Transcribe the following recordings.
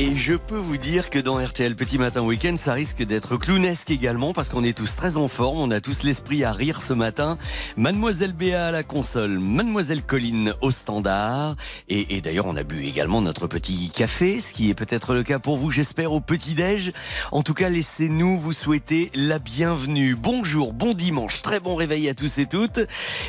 Et je peux vous dire que dans RTL Petit Matin Week-end, ça risque d'être clownesque également parce qu'on est tous très en forme, on a tous l'esprit à rire ce matin. Mademoiselle Béa à la console, Mademoiselle Colline au standard. Et, d'ailleurs, on a bu également notre petit café, ce qui est peut-être le cas pour vous, j'espère, au petit-déj. En tout cas, laissez-nous vous souhaiter la bienvenue. Bonjour, bon dimanche, très bon réveil à tous et toutes.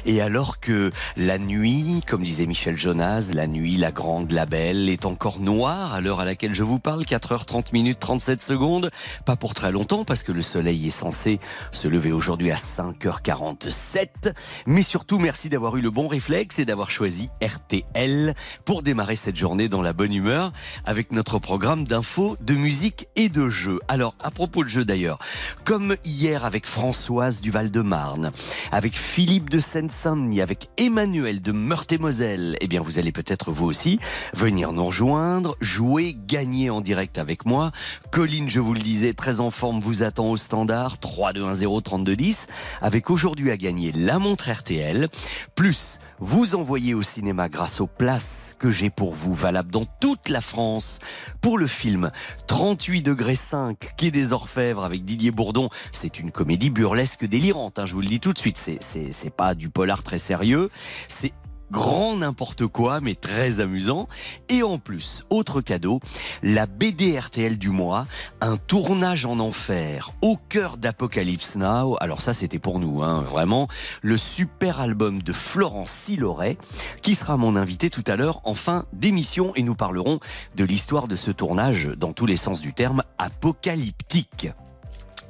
Et alors que la nuit, comme disait Michel Jonas, la nuit, la grande, la belle, est encore noire à l'heure à laquelle vous parle, 4h30 minutes 37 secondes. Pas pour très longtemps parce que le soleil est censé se lever aujourd'hui à 5h47. Mais surtout, merci d'avoir eu le bon réflexe et d'avoir choisi RTL pour démarrer cette journée dans la bonne humeur avec notre programme d'infos, de musique et de jeux. Alors, à propos de jeux d'ailleurs, comme hier avec Françoise du Val-de-Marne, avec Philippe de Seine-Saint-Denis, avec Emmanuel de Meurthe-et-Moselle, eh bien, vous allez peut-être vous aussi venir nous rejoindre, jouer, gagner en direct avec moi. Colline, je vous le disais, très en forme, vous attend au standard 3 2 1 0 32 10 avec aujourd'hui à gagner la montre RTL plus vous envoyez au cinéma grâce aux places que j'ai pour vous, valables dans toute la France, pour le film 38 degrés 5, Quai des Orfèvres avec Didier Bourdon. C'est une comédie burlesque délirante, hein, je vous le dis tout de suite. C'est pas du polar très sérieux. C'est grand n'importe quoi, mais très amusant. Et en plus, autre cadeau, la BD RTL du mois, un tournage en enfer au cœur d'Apocalypse Now. Alors ça, c'était pour nous, hein, vraiment, le super album de Florence Siloret, qui sera mon invité tout à l'heure en fin d'émission, et nous parlerons de l'histoire de ce tournage dans tous les sens du terme apocalyptique.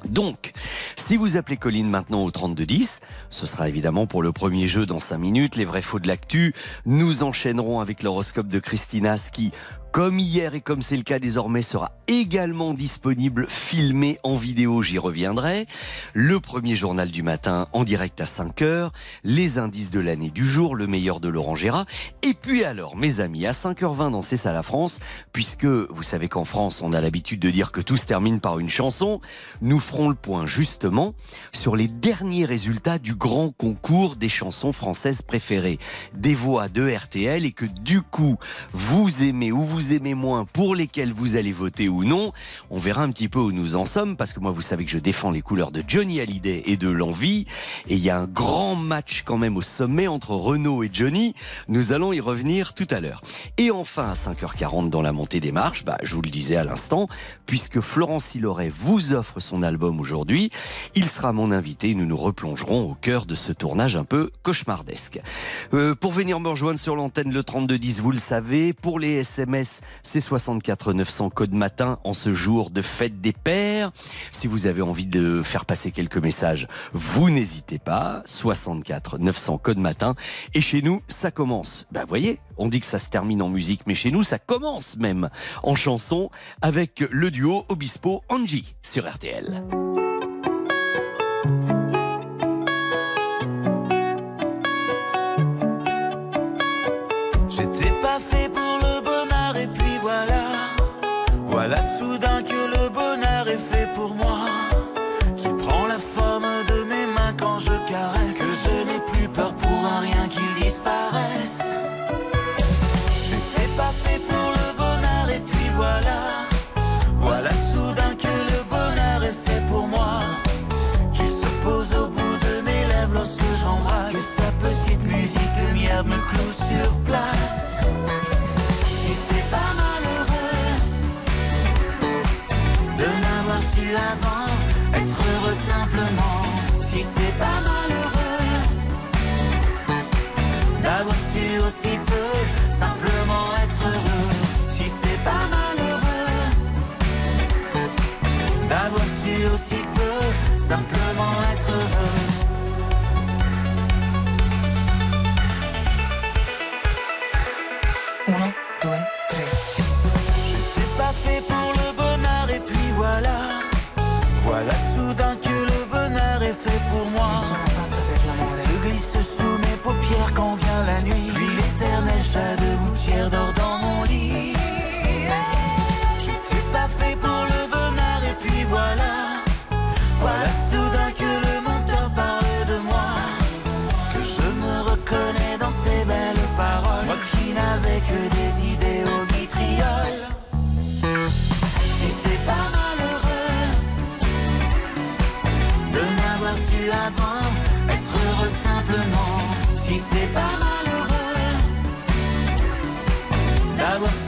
Donc, si vous appelez Colline maintenant au 3210, ce sera évidemment pour le premier jeu dans 5 minutes, les vrais faux de l'actu. Nous enchaînerons avec l'horoscope de Christina qui comme hier et comme c'est le cas désormais, sera également disponible, filmé en vidéo, j'y reviendrai. Le premier journal du matin en direct à 5 heures, les indices de l'année du jour, le meilleur de Laurent Gérard. Et puis alors, mes amis, à 5h20 dans C'est ça la France, puisque vous savez qu'en France, on a l'habitude de dire que tout se termine par une chanson, nous ferons le point justement sur les derniers résultats du grand concours des chansons françaises préférées, des voix de RTL et que du coup, vous aimez ou vous vous aimez moins, pour lesquels vous allez voter ou non. On verra un petit peu où nous en sommes, parce que moi, vous savez que je défends les couleurs de Johnny Hallyday et de l'envie. Et il y a un grand match quand même au sommet entre Renault et Johnny. Nous allons y revenir tout à l'heure. Et enfin, à 5h40 dans la montée des marches, bah, je vous le disais à l'instant, puisque Florence Hiloret vous offre son album aujourd'hui, il sera mon invité. Nous nous replongerons au cœur de ce tournage un peu cauchemardesque. Euh, pour venir me rejoindre sur l'antenne le 3210, vous le savez, pour les SMS, c'est 64 900 code matin en ce jour de fête des pères. Si vous avez envie de faire passer quelques messages, vous n'hésitez pas. 64 900 code matin. Et chez nous, ça commence. Ben, voyez, on dit que ça se termine en musique, mais chez nous, ça commence même en chanson avec le duo Obispo Angie sur RTL. J'étais pas fait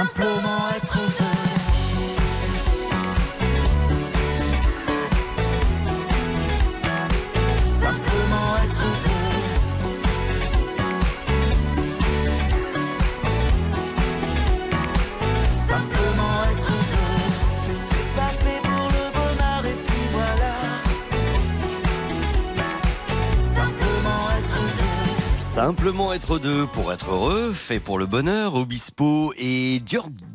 Simplement Simplement être deux pour être heureux, fait pour le bonheur, Obispo et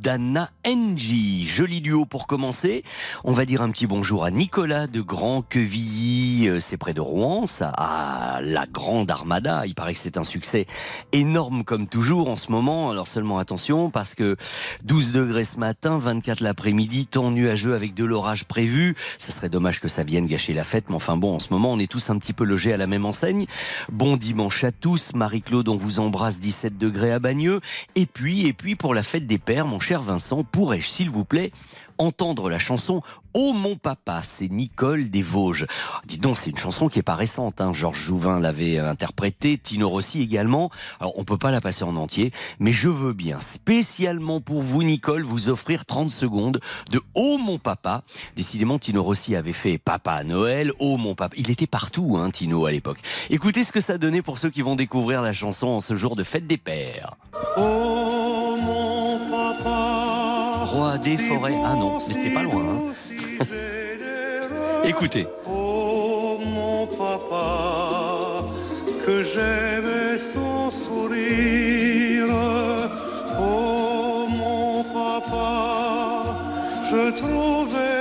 Giordana Engie. Joli duo pour commencer. On va dire un petit bonjour à Nicolas de Grand Quevilly, euh, c'est près de Rouen, ça, à la Grande Armada. Il paraît que c'est un succès énorme comme toujours en ce moment. Alors seulement attention parce que 12 degrés ce matin, 24 l'après-midi, temps nuageux avec de l'orage prévu. Ça serait dommage que ça vienne gâcher la fête, mais enfin bon, en ce moment, on est tous un petit peu logés à la même enseigne. Bon dimanche à tous. Marie-Claude, on vous embrasse 17 degrés à Bagneux. Et puis, et puis pour la fête des pères, mon cher Vincent, pourrais-je, s'il vous plaît, entendre la chanson Oh mon papa, c'est Nicole des Vosges. Oh, Dis donc, c'est une chanson qui est pas récente. Hein. Georges Jouvin l'avait euh, interprétée, Tino Rossi également. Alors, on peut pas la passer en entier, mais je veux bien, spécialement pour vous, Nicole, vous offrir 30 secondes de Oh mon papa. Décidément, Tino Rossi avait fait Papa à Noël, Oh mon papa. Il était partout, hein, Tino, à l'époque. Écoutez ce que ça donnait pour ceux qui vont découvrir la chanson en ce jour de fête des pères. Oh Roi des forêts. Ah non, mais c'était pas loin. hein. Écoutez. Oh mon papa, que j'aimais son sourire. Oh mon papa, je trouvais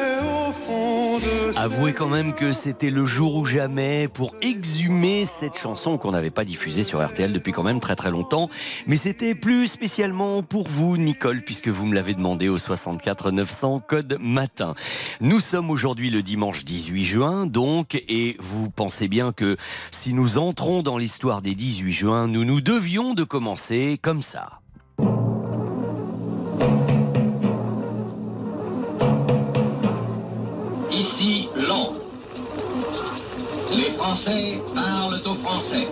Avouez quand même que c'était le jour ou jamais pour exhumer cette chanson qu'on n'avait pas diffusée sur RTL depuis quand même très très longtemps. Mais c'était plus spécialement pour vous, Nicole, puisque vous me l'avez demandé au 64 900 code matin. Nous sommes aujourd'hui le dimanche 18 juin, donc, et vous pensez bien que si nous entrons dans l'histoire des 18 juin, nous nous devions de commencer comme ça.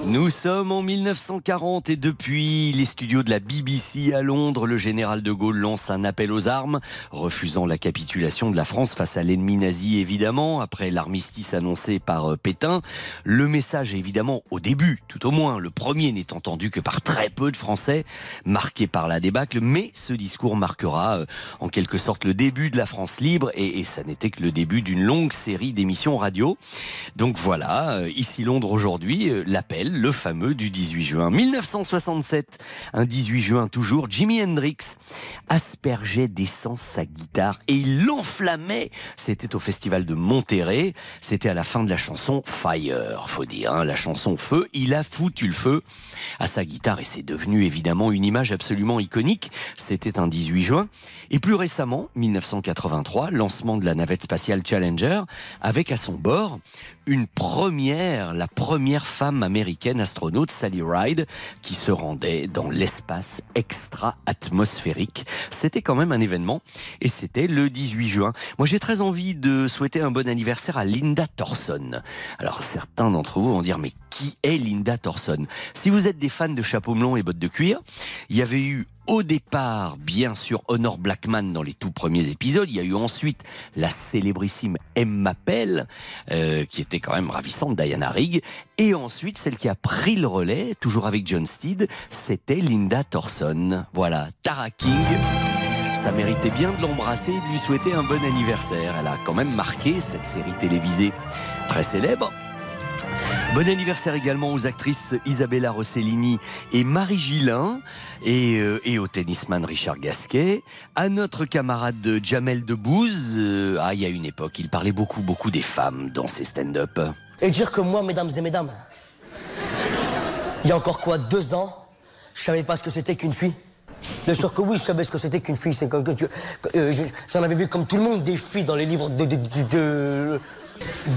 Nous sommes en 1940 et depuis les studios de la BBC à Londres, le général de Gaulle lance un appel aux armes, refusant la capitulation de la France face à l'ennemi nazi évidemment, après l'armistice annoncé par euh, Pétain. Le message est évidemment au début, tout au moins, le premier n'est entendu que par très peu de Français, marqué par la débâcle, mais ce discours marquera euh, en quelque sorte le début de la France libre et, et ça n'était que le début d'une longue série d'émissions radio. Donc voilà, euh, ici Londres aujourd'hui, euh, l'appel, le fameux du 18 juin. 1967, un 18 juin toujours, Jimi Hendrix aspergeait d'essence sa guitare et il l'enflammait. C'était au festival de Monterrey, c'était à la fin de la chanson Fire, faut dire, hein, la chanson Feu. Il a foutu le feu à sa guitare et c'est devenu évidemment une image absolument iconique. C'était un 18 juin. Et plus récemment, 1983, lancement de la navette spatiale Challenger, avec à son bord une première, la première femme américaine astronaute, Sally Ride, qui se rendait dans l'espace extra-atmosphérique. C'était quand même un événement et c'était le 18 juin. Moi, j'ai très envie de souhaiter un bon anniversaire à Linda Thorson. Alors, certains d'entre vous vont dire, mais qui est Linda Thorson? Si vous êtes des fans de chapeau melon et bottes de cuir, il y avait eu au départ, bien sûr, Honor Blackman dans les tout premiers épisodes. Il y a eu ensuite la célébrissime Emma Pell, euh, qui était quand même ravissante, Diana Rigg. Et ensuite, celle qui a pris le relais, toujours avec John Steed, c'était Linda Thorson. Voilà, Tara King. Ça méritait bien de l'embrasser et de lui souhaiter un bon anniversaire. Elle a quand même marqué cette série télévisée très célèbre. Bon anniversaire également aux actrices Isabella Rossellini et Marie Gillin et, euh, au tennisman Richard Gasquet, à notre camarade Jamel Debbouze. Euh, ah, il y a une époque, il parlait beaucoup, beaucoup des femmes dans ses stand-up. Et dire que moi, mesdames et mesdames, il y a encore quoi, deux ans, je savais pas ce que c'était qu'une fille Bien sûr que oui, je savais ce que c'était qu'une fille. C'est comme que euh, je- J'en avais vu comme tout le monde des filles dans les livres de-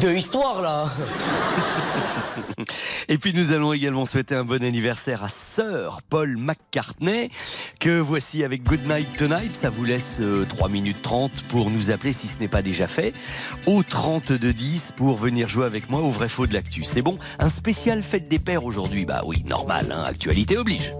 de histoire, là. Et puis nous allons également souhaiter un bon anniversaire à Sir Paul McCartney, que voici avec Good Night Tonight. Ça vous laisse euh, 3 minutes 30 pour nous appeler si ce n'est pas déjà fait, au 3210 pour venir jouer avec moi au vrai faux de l'actu. C'est bon, un spécial fête des pères aujourd'hui. Bah oui, normal, hein, actualité oblige.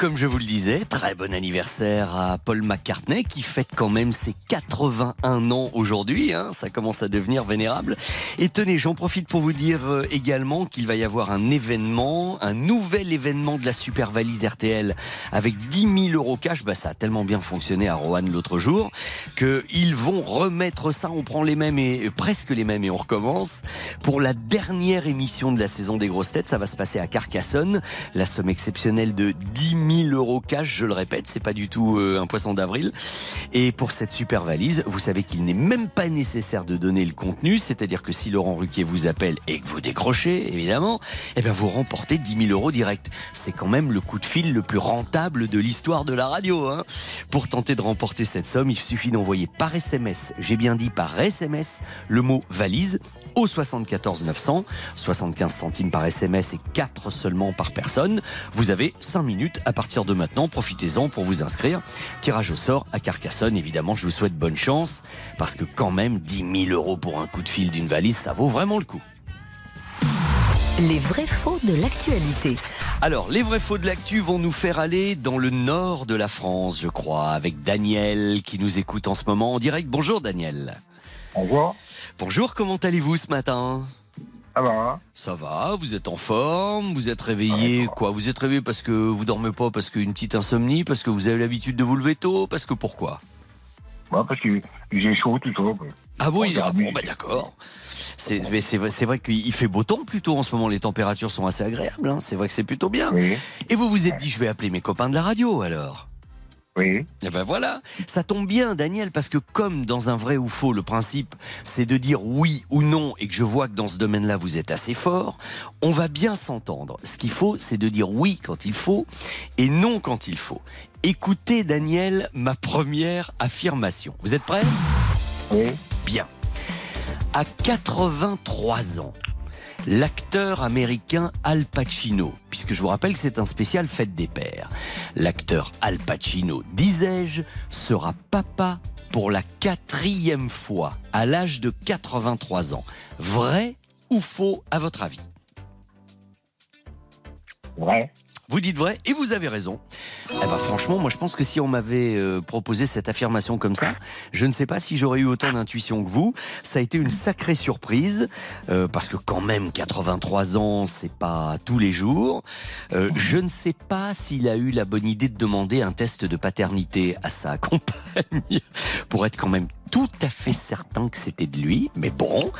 Comme je vous le disais, très bon anniversaire à Paul McCartney qui fête quand même ses 81 ans aujourd'hui. hein, ça commence à devenir vénérable. Et tenez, j'en profite pour vous dire euh, également qu'il va y avoir un événement, un nouvel événement de la Super Valise RTL avec 10 000 euros cash. Bah, ça a tellement bien fonctionné à Roanne l'autre jour qu'ils vont remettre ça. On prend les mêmes et euh, presque les mêmes et on recommence pour la dernière émission de la saison des grosses têtes. Ça va se passer à Carcassonne. La somme exceptionnelle de 10 000 euros cash, je le répète, c'est pas du tout euh, un poisson d'avril. Et pour cette super valise, vous savez qu'il n'est même pas nécessaire de donner le contenu, c'est-à-dire que si Laurent Ruquier vous appelle et que vous décrochez, évidemment, eh ben vous remportez 10 000 euros direct. C'est quand même le coup de fil le plus rentable de l'histoire de la radio. hein. Pour tenter de remporter cette somme, il suffit d'envoyer par SMS, j'ai bien dit par SMS, le mot valise au 74 900, 75 centimes par SMS et 4 seulement par personne. Vous avez 5 minutes à partir de maintenant, profitez-en pour vous inscrire. Tirage au sort à Carcassonne, évidemment, je vous souhaite bonne chance, parce que quand même 10 000 euros pour un coup de fil d'une valise, ça vaut vraiment le coup. Les vrais faux de l'actualité. Alors, les vrais faux de l'actu vont nous faire aller dans le nord de la France, je crois, avec Daniel qui nous écoute en ce moment en direct. Bonjour Daniel. Bonjour. Bonjour, comment allez-vous ce matin? Ça va. Ça va, vous êtes en forme, vous êtes réveillé, quoi? Vous êtes réveillé parce que vous dormez pas, parce qu'une petite insomnie, parce que vous avez l'habitude de vous lever tôt, parce que pourquoi? Ouais, parce que j'ai chaud, tout ça. quoi. Ah oui, ah bon, bah c'est- d'accord. C'est vrai, qu'il fait beau temps plutôt en ce moment, les températures sont assez agréables, hein. c'est vrai que c'est plutôt bien. Oui, Et vous vous êtes dit, je vais appeler mes copains de la radio alors? Oui. Eh ben voilà, ça tombe bien Daniel, parce que comme dans un vrai ou faux, le principe c'est de dire oui ou non, et que je vois que dans ce domaine-là vous êtes assez fort, on va bien s'entendre. Ce qu'il faut, c'est de dire oui quand il faut et non quand il faut. Écoutez Daniel, ma première affirmation. Vous êtes prêts? Oui. Bien. À 83 ans, l'acteur américain Al Pacino, puisque je vous rappelle que c'est un spécial fête des pères, l'acteur Al Pacino, disais-je, sera papa pour la quatrième fois à l'âge de 83 ans. Vrai ou faux à votre avis? Vrai. Vous dites vrai et vous avez raison. Eh ben franchement, moi je pense que si on m'avait euh, proposé cette affirmation comme ça, je ne sais pas si j'aurais eu autant d'intuition que vous. Ça a été une sacrée surprise euh, parce que quand même 83 ans, c'est pas tous les jours. Euh, je ne sais pas s'il a eu la bonne idée de demander un test de paternité à sa compagne pour être quand même tout à fait certain que c'était de lui. Mais bon,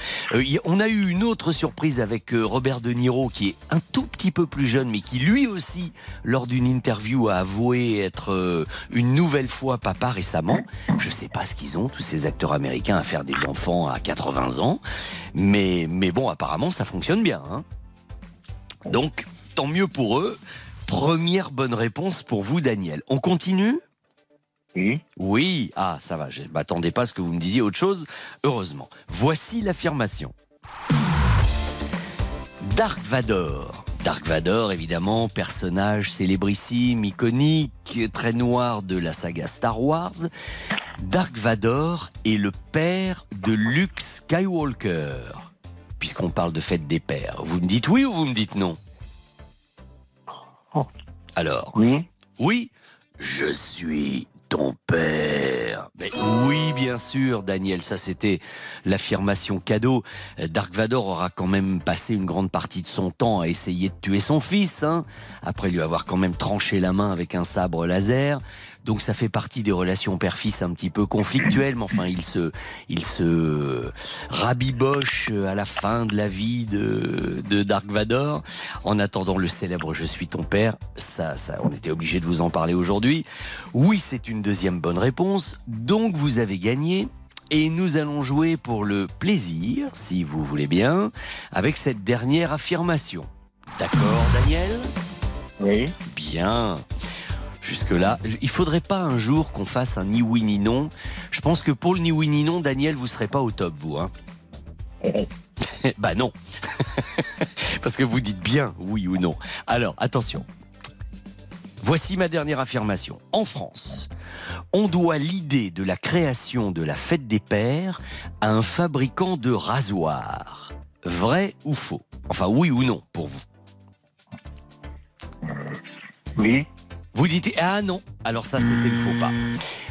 on a eu une autre surprise avec Robert De Niro qui est un tout petit peu plus jeune, mais qui lui aussi, lors d'une interview, a avoué être euh, une nouvelle fois papa récemment. Je sais pas ce qu'ils ont, tous ces acteurs américains, à faire des enfants à 80 ans. Mais, mais bon, apparemment, ça fonctionne bien. hein. Donc, tant mieux pour eux. Première bonne réponse pour vous, Daniel. On continue? Oui. oui, ah ça va, je m'attendais pas à ce que vous me disiez autre chose, heureusement. Voici l'affirmation. Dark Vador. Dark Vador, évidemment, personnage célébrissime, iconique, très noir de la saga Star Wars. Dark Vador est le père de Luke Skywalker. Puisqu'on parle de fête des pères. Vous me dites oui ou vous me dites non? Oh. Alors, Oui. oui, je suis ton père. Mais oui, bien sûr, Daniel, ça c'était l'affirmation cadeau. Dark Vador aura quand même passé une grande partie de son temps à essayer de tuer son fils, hein, après lui avoir quand même tranché la main avec un sabre laser. Donc ça fait partie des relations père-fils un petit peu conflictuelles, mais enfin il se, il se rabiboche à la fin de la vie de, de Dark Vador. En attendant le célèbre Je suis ton père, ça, ça, on était obligé de vous en parler aujourd'hui. Oui, c'est une deuxième bonne réponse, donc vous avez gagné. Et nous allons jouer pour le plaisir, si vous voulez bien, avec cette dernière affirmation. D'accord, Daniel? Oui. Bien. Jusque-là, il faudrait pas un jour qu'on fasse un ni oui ni non. Je pense que pour le ni oui ni non, Daniel, vous serez pas au top, vous. Hein bah non. Parce que vous dites bien oui ou non. Alors, attention. Voici ma dernière affirmation. En France, on doit l'idée de la création de la fête des pères à un fabricant de rasoirs. Vrai ou faux? Enfin, oui ou non pour vous? Oui. Vous dites ah non, alors ça c'était le faux pas.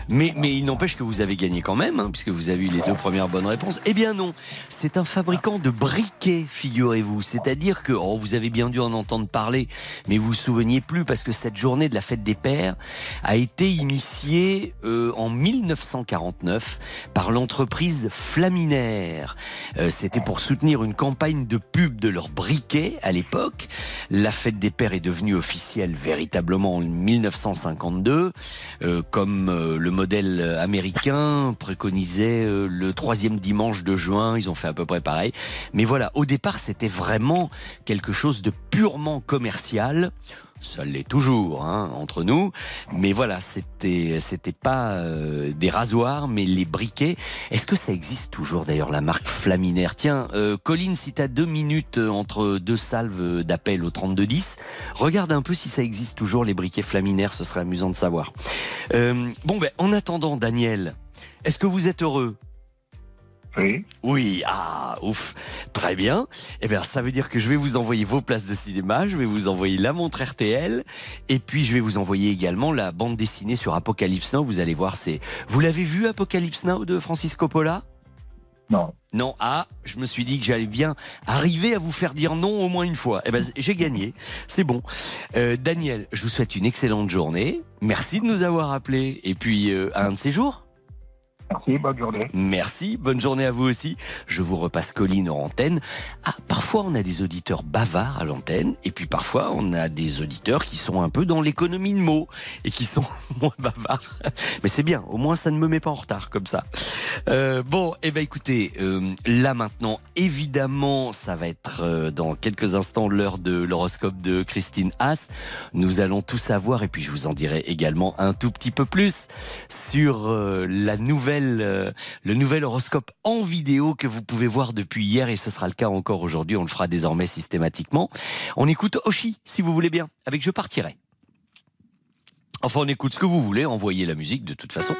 Mais, mais il n'empêche que vous avez gagné quand même, hein, puisque vous avez eu les deux premières bonnes réponses. Eh bien non, c'est un fabricant de briquets, figurez-vous. C'est-à-dire que, oh, vous avez bien dû en entendre parler, mais vous vous souveniez plus, parce que cette journée de la fête des pères a été initiée euh, en 1949 par l'entreprise Flaminaire. Euh, C'était pour soutenir une campagne de pub de leurs briquets à l'époque. La fête des pères est devenue officielle véritablement en 1952, euh, comme euh, le modèle américain préconisait euh, le troisième dimanche de juin. Ils ont fait à peu près pareil. Mais voilà, au départ, c'était vraiment quelque chose de purement commercial. Ça l'est toujours hein, entre nous, mais voilà, c'était c'était pas euh, des rasoirs, mais les briquets. Est-ce que ça existe toujours d'ailleurs la marque Flaminaire? Tiens, euh, Colline, si t'as deux minutes euh, entre deux salves d'appel au 3210, regarde un peu si ça existe toujours les briquets Flaminaire, ce serait amusant de savoir. Euh, bon ben, en attendant, Daniel, est-ce que vous êtes heureux? Oui. oui, ah, ouf, très bien. Eh bien, ça veut dire que je vais vous envoyer vos places de cinéma, je vais vous envoyer la montre RTL, et puis je vais vous envoyer également la bande dessinée sur Apocalypse Now. Vous allez voir, c'est. Vous l'avez vu Apocalypse Now de Francis Coppola Non. Non, ah, je me suis dit que j'allais bien arriver à vous faire dire non au moins une fois. Eh ben, j'ai gagné, c'est bon. Euh, Daniel, je vous souhaite une excellente journée. Merci de nous avoir appelés. Et puis, euh, à un de ces jours. Merci, bonne journée. Merci, bonne journée à vous aussi. Je vous repasse Colline en antenne. Ah, parfois on a des auditeurs bavards à l'antenne, et puis parfois on a des auditeurs qui sont un peu dans l'économie de mots et qui sont moins bavards. Mais c'est bien, au moins ça ne me met pas en retard comme ça. Euh, bon, eh ben écoutez, euh, là maintenant, évidemment, ça va être euh, dans quelques instants l'heure de l'horoscope de Christine Haas. Nous allons tout savoir, et puis je vous en dirai également un tout petit peu plus sur la nouvelle euh, le nouvel horoscope en vidéo que vous pouvez voir depuis hier et ce sera le cas encore aujourd'hui. On le fera désormais systématiquement. On écoute Oshi, si vous voulez bien, avec Je partirai. Enfin, on écoute ce que vous voulez, envoyez la musique de toute façon.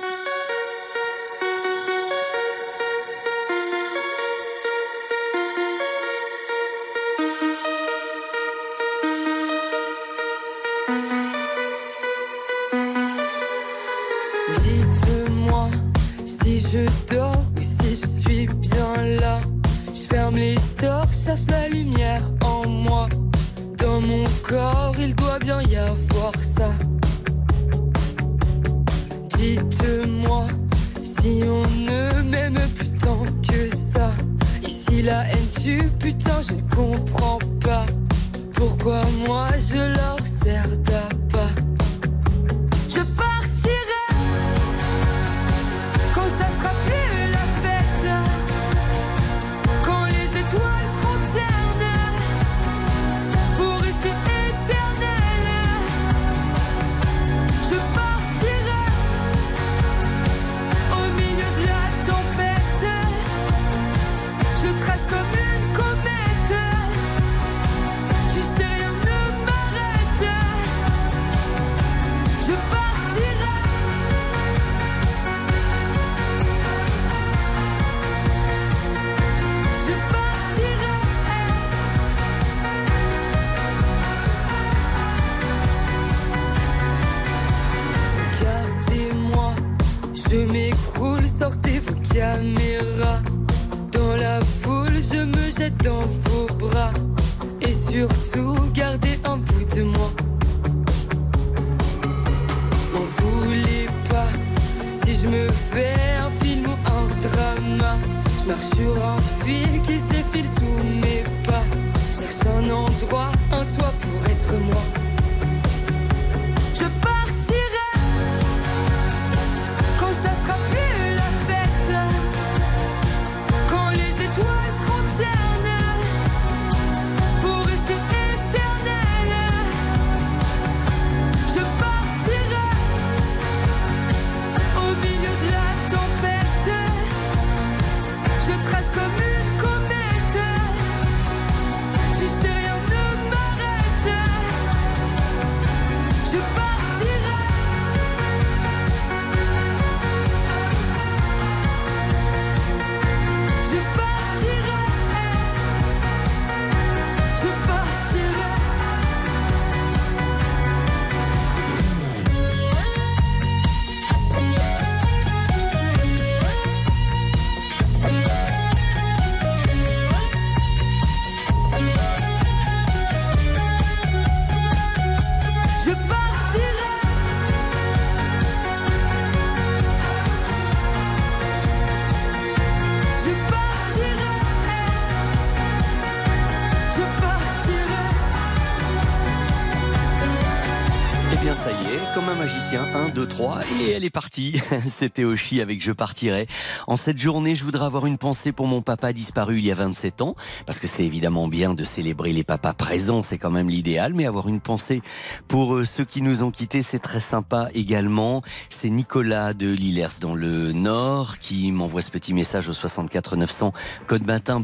3, et elle est partie. C'était Oshi avec Je partirai. En cette journée, je voudrais avoir une pensée pour mon papa disparu il y a 27 ans, parce que c'est évidemment bien de célébrer les papas présents, c'est quand même l'idéal, mais avoir une pensée pour euh, ceux qui nous ont quittés, c'est très sympa également. C'est Nicolas de Lillers dans le Nord qui m'envoie ce petit message au 64 900 code matin.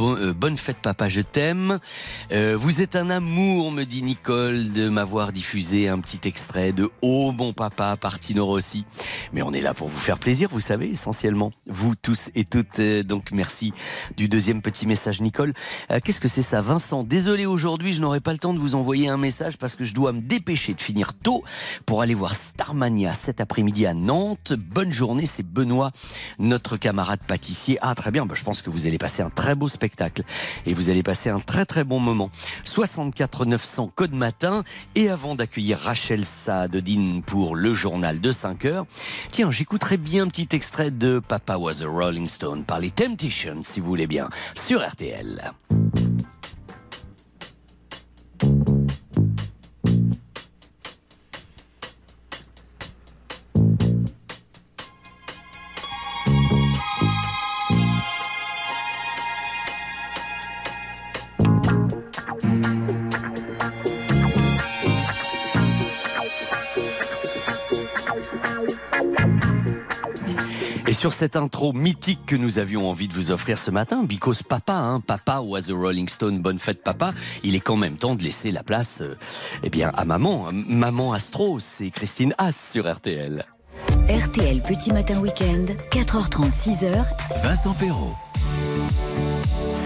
Euh, bonne fête papa, je t'aime. Euh, vous êtes un amour, me dit Nicole, de m'avoir diffusé un petit extrait extrait de Oh mon papa par Tino Rossi. Mais on est là pour vous faire plaisir, vous savez, essentiellement. Vous tous et toutes. Euh, donc merci du deuxième petit message, Nicole. Euh, Qu'est-ce que c'est ça, Vincent? Désolé aujourd'hui, je n'aurai pas le temps de vous envoyer un message parce que je dois me dépêcher de finir tôt pour aller voir Starmania cet après-midi à Nantes. Bonne journée, c'est Benoît, notre camarade pâtissier. Ah très bien, bah, je pense que vous allez passer un très beau spectacle et vous allez passer un très très bon moment. 64 900 code matin et avant d'accueillir Rachel Saadodine pour le journal de 5 heures, tiens, j'écouterai bien un petit extrait de Papa Was a Rolling Stone par les Temptations, si vous voulez bien, sur RTL. Sur cette intro mythique que nous avions envie de vous offrir ce matin, because papa, hein, papa was a Rolling Stone, bonne fête papa, il est quand même temps de laisser la place euh, eh bien, à maman. Maman Astro, c'est Christine Haas sur RTL. RTL Petit Matin Week-end, 4h30, 6h. Vincent Perrault.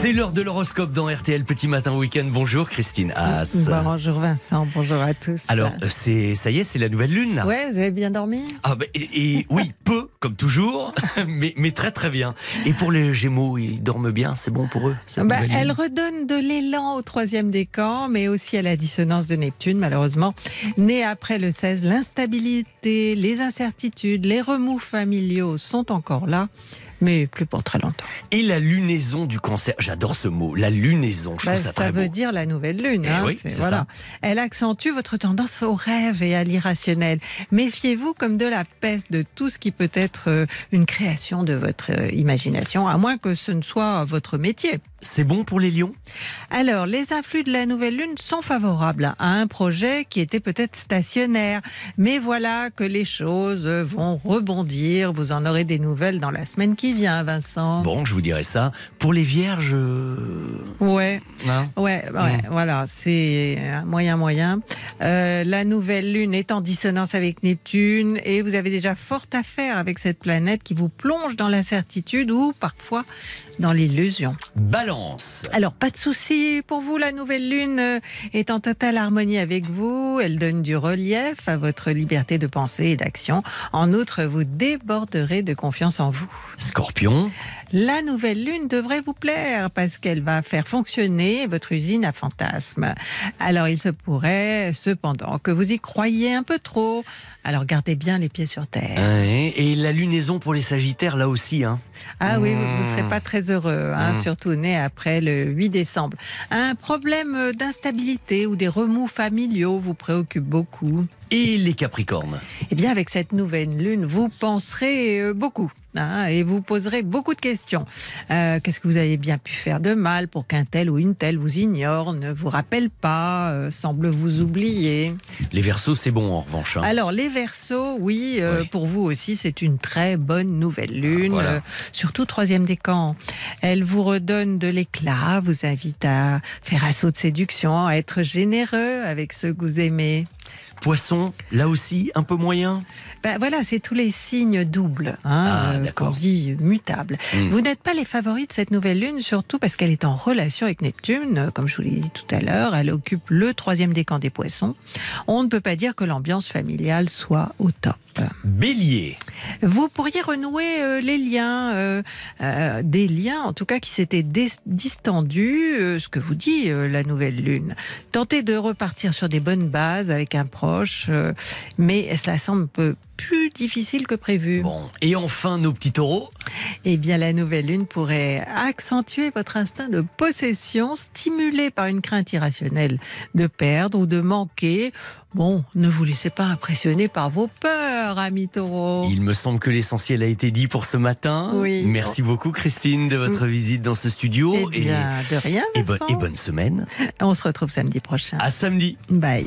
C'est l'heure de l'horoscope dans RTL Petit Matin Week-end. Bonjour Christine Haas. Bonjour Vincent, bonjour à tous. Alors, euh, c'est ça y est, c'est la nouvelle lune là Ouais, vous avez bien dormi? Ah bah, et, et oui, peu comme toujours, mais, mais très très bien. Et pour les Gémeaux, ils dorment bien, c'est bon pour eux Bah, Elle redonne de l'élan au troisième décan, mais aussi à la dissonance de Neptune, malheureusement. Né après le 16, l'instabilité, les incertitudes, les remous familiaux sont encore là, mais plus pour très longtemps. Et la lunaison du cancer, j'adore ce mot, la lunaison, je Bah, trouve ça, ça très veut dire la nouvelle lune. Eh hein, oui, c'est- c'est voilà. Elle accentue votre tendance au rêve et à l'irrationnel. Méfiez-vous comme de la peste de tout ce qui peut être euh, une création de votre euh, imagination, à moins que ce ne soit votre métier. C'est bon pour les lions? Alors, les influx de la nouvelle lune sont favorables à un projet qui était peut-être stationnaire. Mais voilà que les choses vont rebondir. Vous en aurez des nouvelles dans la semaine qui vient, Vincent. Bon, je vous dirai ça. Pour les vierges, euh, Ouais. hein Ouais, ouais, Mm. voilà, c'est moyen moyen. Euh, la nouvelle lune est en dissonance avec Neptune et vous avez déjà fort à faire avec cette planète qui vous plonge dans l'incertitude ou parfois dans l'illusion. balance. Alors, pas de souci pour vous, la nouvelle lune euh, est en totale harmonie avec vous. Elle donne du relief à votre liberté de pensée et d'action. En outre, vous déborderez de confiance en vous. Scorpion, La nouvelle lune devrait vous plaire parce qu'elle va faire fonctionner votre usine à fantasmes. Alors, il se pourrait cependant que vous y croyiez un peu trop. Alors, gardez bien les pieds sur terre. Ouais, et la lunaison pour les sagittaires, là aussi. Hein. Ah oui, vous ne Mmh. serez pas très heureux, hein, Mmh. surtout né après le 8 décembre. Un problème d'instabilité ou des remous familiaux vous préoccupe beaucoup. Et les capricornes. Eh bien, avec cette nouvelle lune, vous penserez euh, beaucoup. hein, et vous poserez beaucoup de questions. Euh, Qu'est-ce que vous avez bien pu faire de mal pour qu'un tel ou une telle vous ignore, ne vous rappelle pas, euh, semble vous oublier Les versos, c'est bon en revanche. hein. Alors, les Verseaux, oui, euh, Oui. pour vous aussi, c'est une très bonne nouvelle lune, Ah, voilà. surtout troisième décan. Elle vous redonne de l'éclat, vous invite à faire assaut de séduction, à être généreux avec ceux que vous aimez. Poisson, là aussi, un peu moyen. Ben voilà, c'est tous les signes doubles, hein, Ah, euh, qu'on dit mutables. Mm. Vous n'êtes pas les favoris de cette nouvelle lune, surtout parce qu'elle est en relation avec Neptune, comme je vous l'ai dit tout à l'heure. Elle occupe le troisième décan des poissons. On ne peut pas dire que l'ambiance familiale soit au top. Bélier, Vous pourriez renouer euh, les liens, euh, euh, des liens en tout cas qui s'étaient dis- distendus, ce que vous dit la nouvelle lune. Tentez de repartir sur des bonnes bases avec un proche, mais cela semble peu plus difficile que prévu. bon. Et enfin, nos petits taureaux. Eh bien, la nouvelle lune pourrait accentuer votre instinct de possession, stimulé par une crainte irrationnelle de perdre ou de manquer. Bon, ne vous laissez pas impressionner par vos peurs, amis taureaux. Il me semble que l'essentiel a été dit pour ce matin. Oui. Merci beaucoup, Christine, de votre visite dans ce studio. Eh bien, de rien, et, bo- Vincent. et bonne semaine. On se retrouve samedi prochain. À samedi. Bye.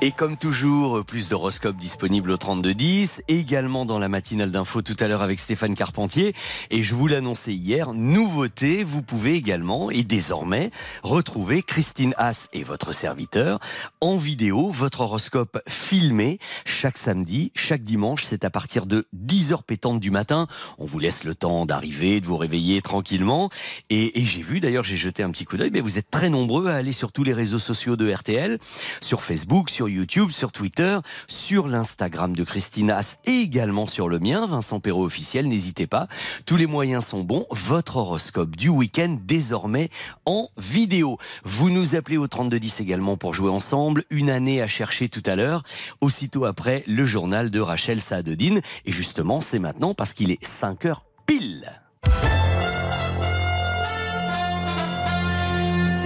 Et comme toujours, plus d'horoscopes disponibles au 3210, également dans la matinale d'info tout à l'heure avec Stéphane Carpentier. Et je vous l'annonçais hier, nouveauté, vous pouvez également et désormais retrouver Christine Haas et votre serviteur en vidéo, votre horoscope filmé chaque samedi, chaque dimanche, c'est à partir de 10h pétantes du matin. On vous laisse le temps d'arriver, de vous réveiller tranquillement. Et, et j'ai vu, d'ailleurs, j'ai jeté un petit coup d'œil, mais vous êtes très nombreux à aller sur tous les réseaux sociaux de RTL, sur Facebook, sur YouTube, sur Twitter, sur l'Instagram de Christine et également sur le mien, Vincent Perrault officiel. N'hésitez pas. Tous les moyens sont bons. Votre horoscope du week-end désormais en vidéo. Vous nous appelez au 3210 également pour jouer ensemble. Une année à chercher tout à l'heure. Aussitôt après le journal de Rachel Saadodine. Et justement, c'est maintenant parce qu'il est 5 heures pile.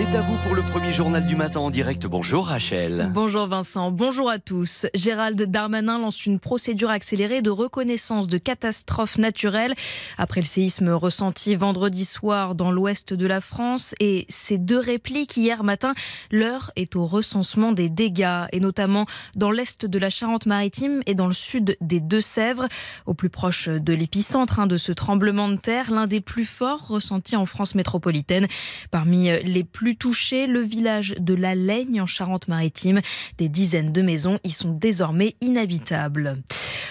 C'est à vous pour le premier journal du matin en direct. Bonjour Rachel. Bonjour Vincent, bonjour à tous. Gérald Darmanin lance une procédure accélérée de reconnaissance de catastrophes naturelles après le séisme ressenti vendredi soir dans l'ouest de la France et ces deux répliques hier matin. L'heure est au recensement des dégâts et notamment dans l'est de la Charente-Maritime et dans le sud des Deux-Sèvres, au plus proche de l'épicentre hein, de ce tremblement de terre, l'un des plus forts ressentis en France métropolitaine. Parmi les plus plus touché, le village de La Laigne en Charente-Maritime. Des dizaines de maisons y sont désormais inhabitables.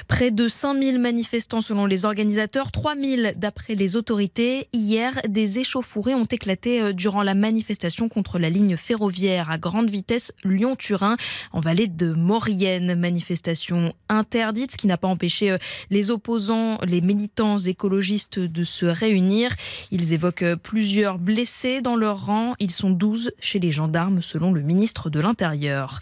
Près de 5000 manifestants selon les organisateurs, 3000 d'après les autorités. Hier, des échauffourées ont éclaté euh, durant la manifestation contre la ligne ferroviaire à grande vitesse Lyon-Turin en vallée de Maurienne. Manifestation interdite, ce qui n'a pas empêché euh, les opposants, les militants écologistes de se réunir. Ils évoquent euh, plusieurs blessés dans leur rang. Ils sont 12 chez les gendarmes selon le ministre de l'Intérieur.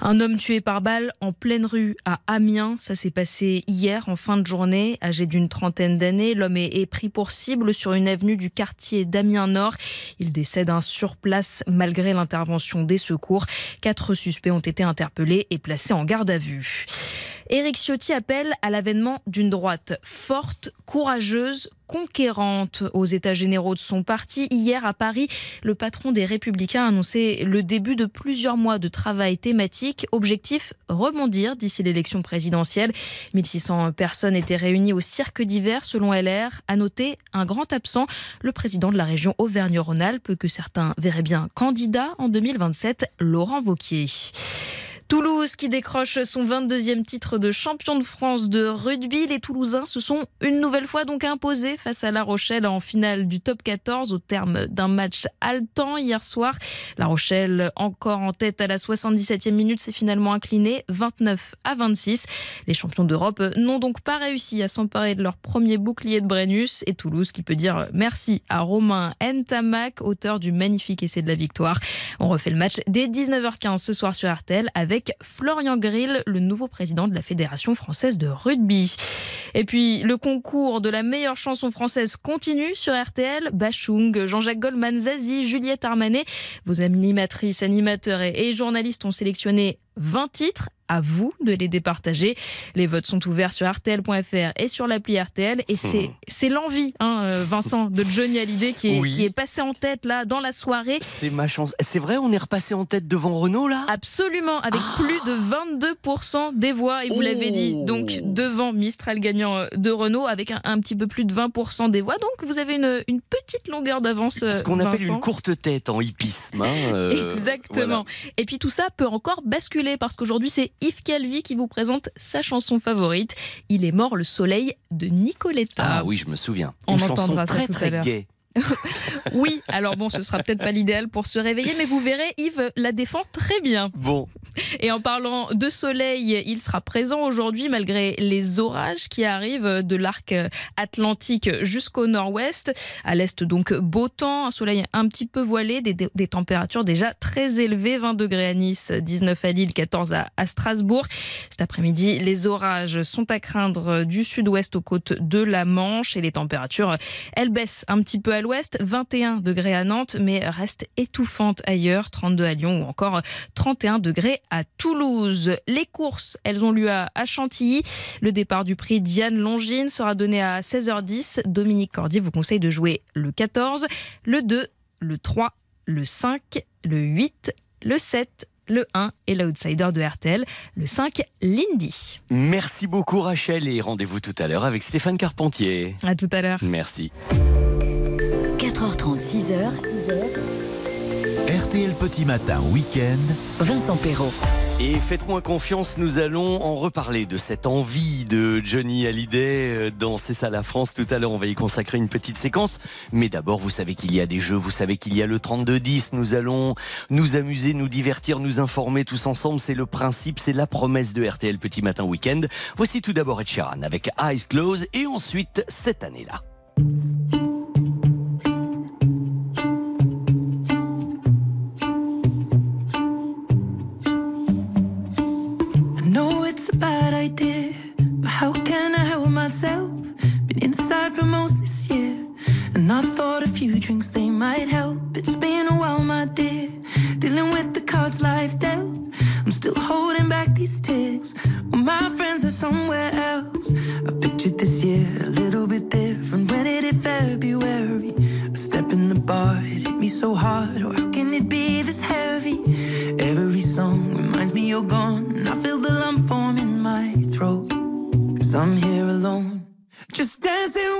Un homme tué par balle en pleine rue à Amiens. Ça s'est passé hier en fin de journée. Âgé d'une trentaine d'années, l'homme est pris pour cible sur une avenue du quartier d'Amiens Nord. Il décède sur place malgré l'intervention des secours. Quatre suspects ont été interpellés et placés en garde à vue. Éric Ciotti appelle à l'avènement d'une droite forte, courageuse, conquérante aux États généraux de son parti. Hier à Paris, le patron des Républicains a annoncé le début de plusieurs mois de travail thématique. Objectif rebondir d'ici l'élection présidentielle. 1600 personnes étaient réunies au cirque d'hiver selon LR. À noter un grand absent, le président de la région Auvergne-Rhône-Alpes que certains verraient bien candidat en 2027, Laurent Vauquier. Toulouse qui décroche son 22e titre de champion de France de rugby. Les Toulousains se sont une nouvelle fois donc imposés face à La Rochelle en finale du top 14 au terme d'un match haletant hier soir. La Rochelle encore en tête à la 77e minute s'est finalement inclinée 29 à 26. Les champions d'Europe n'ont donc pas réussi à s'emparer de leur premier bouclier de Brennus et Toulouse qui peut dire merci à Romain Ntamak, auteur du magnifique essai de la victoire. On refait le match dès 19h15 ce soir sur RTL avec avec Florian Grill, le nouveau président de la Fédération française de rugby. Et puis, le concours de la meilleure chanson française continue sur RTL. Bachung, Jean-Jacques Goldman, Zazie, Juliette Armanet. Vos animatrices, animateurs et journalistes ont sélectionné 20 titres à vous de les départager. Les votes sont ouverts sur RTL.fr et sur l'appli RTL. Et c'est, hmm. c'est l'envie, hein, euh, Vincent, de Johnny Hallyday qui est, qui est passé en tête là dans la soirée. C'est ma chance. C'est vrai, on est repassé en tête devant Renault là? Absolument, avec ah. plus de 22% des voix. Et vous l'avez dit, oh. donc devant Mistral gagnant euh, de Renault avec un, petit peu plus de 20% des voix. Donc vous avez une, une petite longueur d'avance. Ce qu'on appelle une courte tête en hippisme. Hein, euh, Exactement. Et puis tout ça peut encore basculer parce qu'aujourd'hui c'est Yves Calvi qui vous présente sa chanson favorite. Il est mort le soleil de Nicoletta. Ah oui, je me souviens. Une chanson très très gaie. oui, alors bon, ce sera peut-être pas l'idéal pour se réveiller, mais vous verrez, Yves la défend très bien. Bon. Et en parlant de soleil, il sera présent aujourd'hui malgré les orages qui arrivent de l'arc atlantique jusqu'au nord-ouest. À l'est, donc, beau temps, un soleil un petit peu voilé, des, températures déjà très élevées, 20 degrés à Nice, 19 à Lille, 14 à, à Strasbourg. Cet après-midi, les orages sont à craindre du sud-ouest aux côtes de la Manche et les températures, elles baissent un petit peu à l'ouest, 21 degrés à Nantes, mais reste étouffante ailleurs, 32 à Lyon ou encore 31 degrés à Toulouse. Les courses, elles ont lieu à Chantilly. Le départ du prix Diane Longine sera donné à 16h10. Dominique Cordier vous conseille de jouer le 14, le 2, le 3, le 5, le 8, le 7, le 1 et l'outsider de RTL, le 5, Lindy. Merci beaucoup Rachel et rendez-vous tout à l'heure avec Stéphane Carpentier. À tout à l'heure. Merci. 4h30, 6h. RTL Petit Matin Week-end. Vincent Perrault. Et faites-moi confiance, nous allons en reparler de cette envie de Johnny Hallyday euh, dans C'est ça la France. Tout à l'heure, on va y consacrer une petite séquence. Mais d'abord, vous savez qu'il y a des jeux, vous savez qu'il y a le 32-10. Nous allons nous amuser, nous divertir, nous informer tous ensemble. C'est le principe, c'est la promesse de RTL Petit Matin Week-end. Voici tout d'abord Ed Sheeran avec Eyes Closed et ensuite cette année-là. Know it's a bad idea, but how can I help myself? Been inside for most this year, and I thought a few drinks they might help. It's been a while, my dear, dealing with the cards life dealt. I'm still holding back these tears. Well, my friends are somewhere else. I pictured this year a little bit different. When it hit February, a step in the bar, it hit me so hard. Or how can it be this heavy? Every song reminds me you're gone, and I feel the I'm here alone, just dancing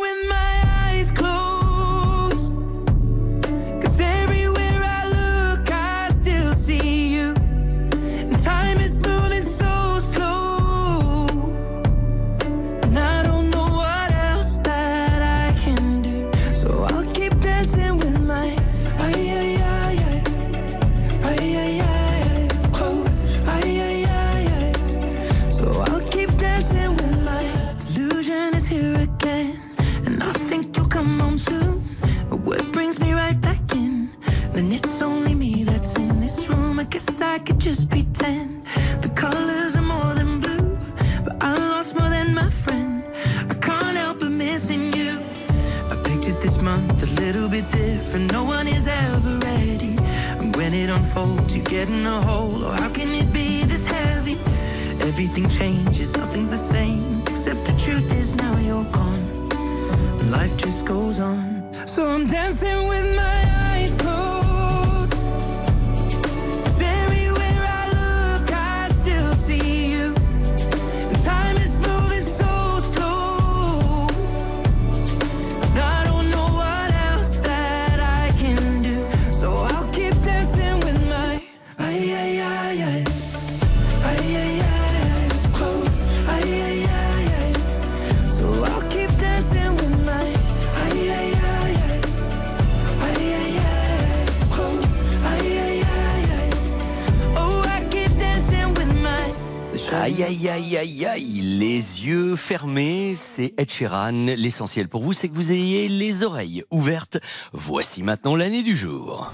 fermés, c'est Ed Sheeran. L'essentiel pour vous, c'est que vous ayez les oreilles ouvertes. Voici maintenant l'année du jour.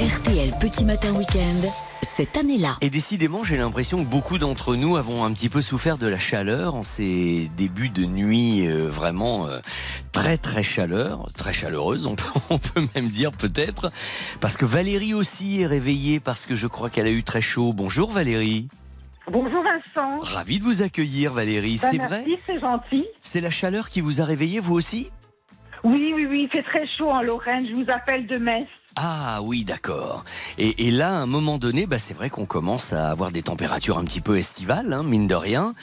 RTL Petit Matin Week-end, cette année-là. Et décidément, j'ai l'impression que beaucoup d'entre nous avons un petit peu souffert de la chaleur en ces débuts de nuit euh, vraiment euh, très très chaleur, très chaleureuse, on peut, on peut même dire peut-être, parce que Valérie aussi est réveillée parce que je crois qu'elle a eu très chaud. Bonjour Valérie. Bonjour Vincent. Ravi de vous accueillir Valérie, Bah, c'est merci, vrai c'est gentil. C'est la chaleur qui vous a réveillé vous aussi? Oui, oui, oui, il fait très chaud en Lorraine. Je vous appelle de Metz. Ah oui, d'accord. Et, et là, à un moment donné, bah, c'est vrai qu'on commence à avoir des températures un petit peu estivales, hein, mine de rien.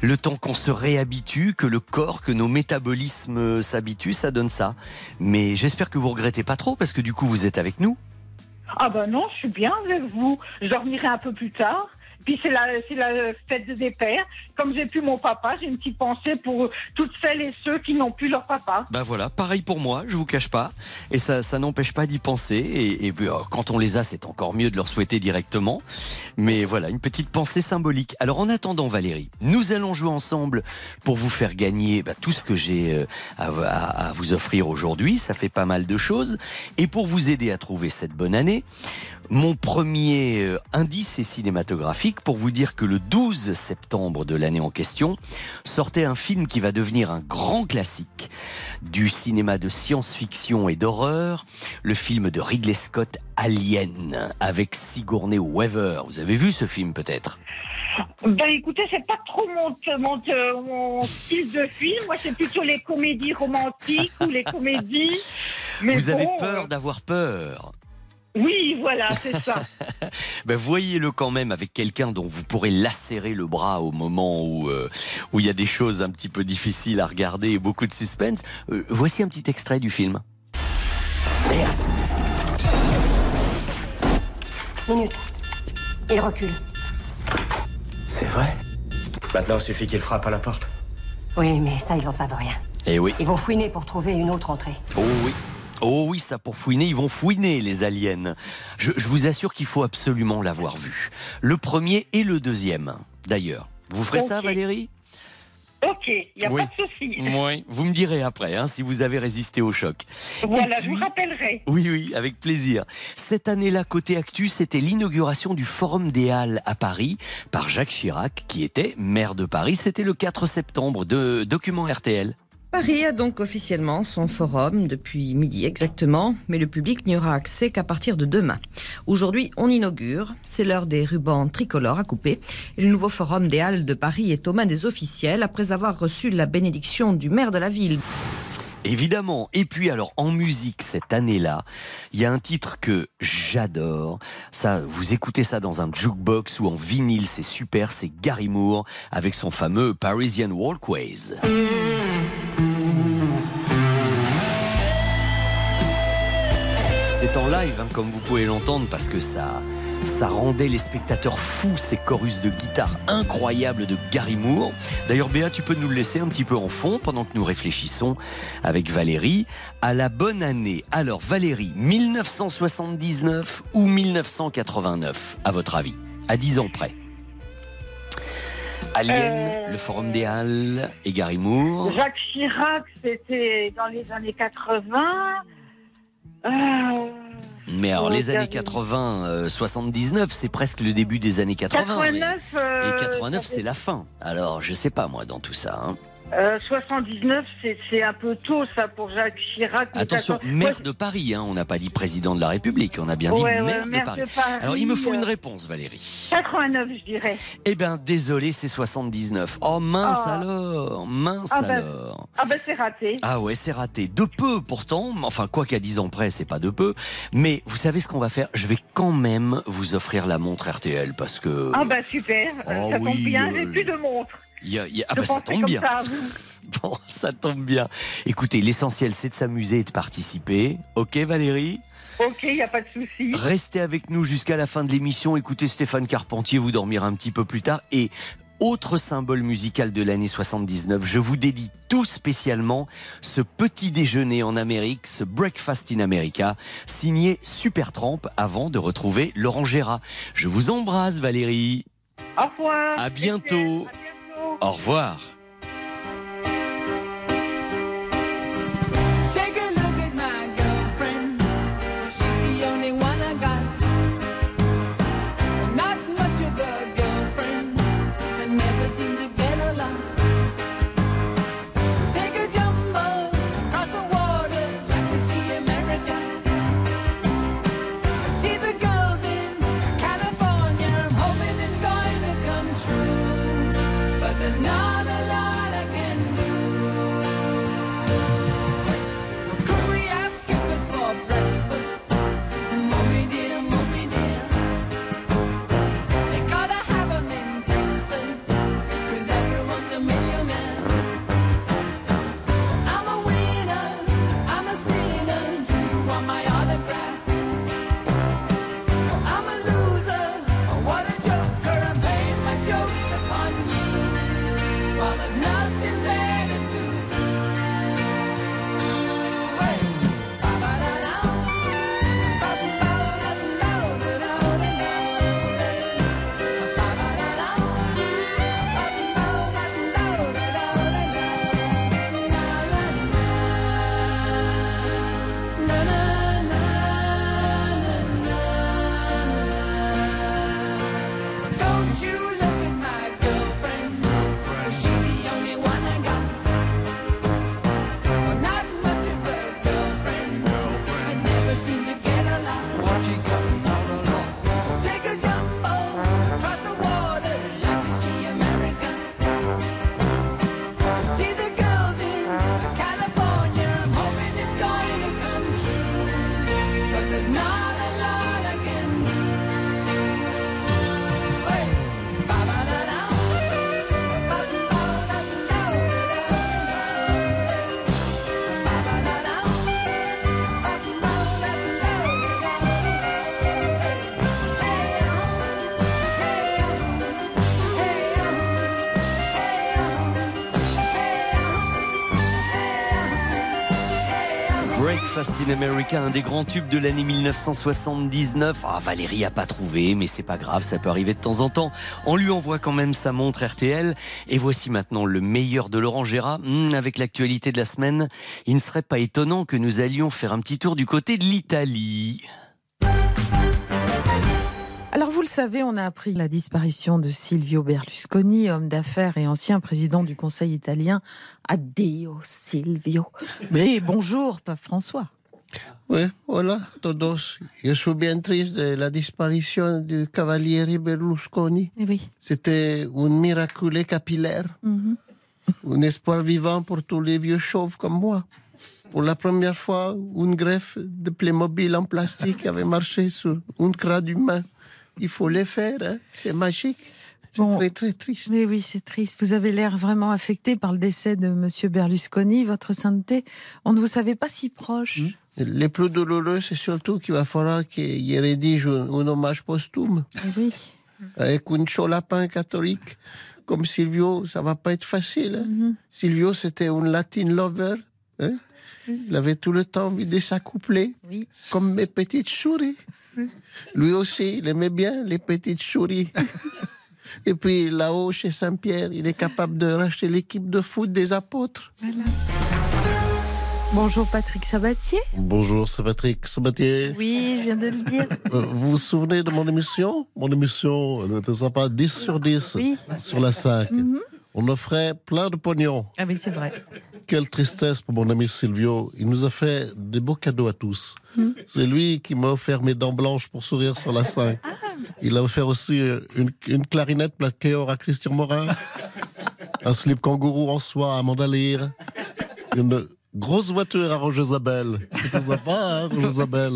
Le temps qu'on se réhabitue, que le corps, que nos métabolismes s'habituent, ça donne ça. Mais j'espère que vous regrettez pas trop, parce que du coup, vous êtes avec nous. Ah ben non, je suis bien avec vous. Je dormirai un peu plus tard. Puis c'est la, c'est la fête des pères. Comme j'ai plus mon papa, j'ai une petite pensée pour toutes celles et ceux qui n'ont plus leur papa. Bah voilà, pareil pour moi, je vous cache pas. Et ça, ça n'empêche pas d'y penser. Et, et alors, quand on les a, c'est encore mieux de leur souhaiter directement. Mais voilà, une petite pensée symbolique. Alors en attendant, Valérie, nous allons jouer ensemble pour vous faire gagner bah, tout ce que j'ai euh, à, à- à vous offrir aujourd'hui. Ça fait pas mal de choses. Et pour vous aider à trouver cette bonne année, mon premier euh, indice est cinématographique pour vous dire que le 12 septembre de l'année en question sortait un film qui va devenir un grand classique du cinéma de science-fiction et d'horreur, le film de Ridley Scott Alien avec Sigourney Weaver. Vous avez vu ce film peut-être? Ben écoutez, c'est pas trop mon, mon, mon style de film. Moi, c'est plutôt les comédies romantiques ou les comédies. Mais Vous avez peur euh, d'avoir peur? Oui, voilà, c'est ça. Ben, voyez-le quand même avec quelqu'un dont vous pourrez lacérer le bras au moment où euh, où il y a des choses un petit peu difficiles à regarder et beaucoup de suspense. Euh, voici un petit extrait du film. Minute. Il recule. C'est vrai Maintenant, il suffit qu'il frappe à la porte. Oui, mais ça, ils en savent rien. Eh oui. Ils vont fouiner pour trouver une autre entrée. Oh oui. Oh oui, ça pour fouiner, ils vont fouiner les aliens. Je, je vous assure qu'il faut absolument l'avoir vu. Le premier et le deuxième, d'ailleurs. Vous ferez ça. Valérie? Ok, il n'y a Oui. pas de souci. Oui. Vous me direz après hein, si vous avez résisté au choc. Voilà, je vous rappellerai. Oui, oui, avec plaisir. Cette année-là, côté Actu, c'était l'inauguration du Forum des Halles à Paris par Jacques Chirac, qui était maire de Paris. C'était le 4 septembre, de document RTL. Paris a donc officiellement son forum depuis midi exactement, mais le public n'y aura accès qu'à partir de demain. Aujourd'hui, on inaugure, c'est l'heure des rubans tricolores à couper, et le nouveau forum des Halles de Paris est aux mains des officiels après avoir reçu la bénédiction du maire de la ville. Évidemment. Et puis alors en musique cette année-là, il y a un titre que j'adore. Ça, vous écoutez ça dans un jukebox ou en vinyle, c'est super. C'est Gary Moore avec son fameux Parisian Walkways. C'est en live, hein, comme vous pouvez l'entendre, parce que ça, ça rendait les spectateurs fous, ces chorus de guitare incroyables de Gary Moore. D'ailleurs, Béa, tu peux nous le laisser un petit peu en fond pendant que nous réfléchissons avec Valérie à la bonne année. Alors, Valérie, 1979 ou 1989, à votre avis? À 10 ans près. Alien, Euh, le Forum des Halles et Gary Moore. Jacques Chirac, c'était dans les années 80. Euh, Mais alors, les années Gary. 80, euh, 79, c'est presque le début des années 80. mais- 89, euh, Et 89, ça c'est la fin. Alors, je sais pas, moi, dans tout ça. hein. Euh, 79, c'est- c'est un peu tôt, ça, pour Jacques Chirac. Attention, maire de Paris, hein. on n'a pas dit président de la République, on a bien dit Ouais, ouais, maire, de, Paris. de Paris, Alors, il me faut une euh, réponse, Valérie. 89, je dirais. Eh bien, désolé, c'est 79. Oh, mince Ah. alors, mince Ah ben, alors. Ah ben, c'est raté. Ah ouais, c'est raté. De peu pourtant, enfin quoi qu'à 10 ans près, c'est pas de peu. Mais vous savez ce qu'on va faire? Je vais quand même vous offrir la montre RTL parce que... Ah ben, super. Oh ça tombe oui, bien, euh, j'ai plus de montre. Il y a- il y a- Ah bah ça tombe bien. ça. Bon, ça tombe bien. Écoutez, l'essentiel c'est de s'amuser et de participer. Ok Valérie? Ok, il n'y a pas de souci. Restez avec nous jusqu'à la fin de l'émission. Écoutez Stéphane Carpentier vous dormir un petit peu plus tard. Et autre symbole musical de l'année 79, je vous dédie tout spécialement ce petit déjeuner en Amérique, ce Breakfast in America, signé Supertramp avant de retrouver Laurent Gérard. Je vous embrasse Valérie. Au revoir. À bientôt. Au revoir. In America, un des grands tubes de l'année 1979. Ah, Valérie a pas trouvé, mais c'est pas grave, ça peut arriver de temps en temps. On lui envoie quand même sa montre RTL. Et voici maintenant le meilleur de Laurent Gérard. Hmm, avec l'actualité de la semaine, il ne serait pas étonnant que nous allions faire un petit tour du côté de l'Italie. Alors vous le savez, on a appris la disparition de Silvio Berlusconi, homme d'affaires et ancien président du Conseil italien. Addio Silvio. Mais bonjour, Pape François. Oui, voilà, todos. Je suis bien triste de la disparition du cavaliere Berlusconi. Eh oui. C'était un miraculé capillaire, Mhm. un espoir vivant pour tous les vieux chauves comme moi. Pour la première fois, une greffe de Playmobil en plastique avait marché sur un crâne humain. Il faut les faire, hein, c'est magique. C'est très très triste. Mais oui, c'est triste. Vous avez l'air vraiment affecté par le décès de Monsieur Berlusconi, votre sainteté. On ne vous savait pas si proche. Le plus douloureux, c'est surtout qu'il va falloir qu'il rédige un, un hommage posthume. Eh oui. Avec un chaud lapin catholique comme Silvio, ça va pas être facile. hein. Mhm. Silvio, c'était un Latin lover. hein. Il avait tout le temps envie de s'accoupler, Oui. comme mes petites souris. Lui aussi, il aimait bien les petites souris. Et puis là-haut, chez Saint-Pierre, il est capable de racheter l'équipe de foot des apôtres. Bonjour Patrick Sabatier. Bonjour, c'est Patrick Sabatier. Oui, je viens de le dire. Euh, vous vous souvenez de mon émission? Mon émission, elle était sympa, 10 sur 10 Oui. sur la 5. Mhm. On offrait plein de pognon. Ah oui, c'est vrai. Quelle tristesse pour mon ami Silvio. Il nous a fait des beaux cadeaux à tous. Mhm. C'est lui qui m'a offert mes dents blanches pour sourire sur la 5. Il a offert aussi euh, une, une clarinette plaquée or à Christian Morin, un slip kangourou en soie à Amanda Lear, une grosse voiture à Roger Zabel. C'était sympa, hein, Roger Zabel.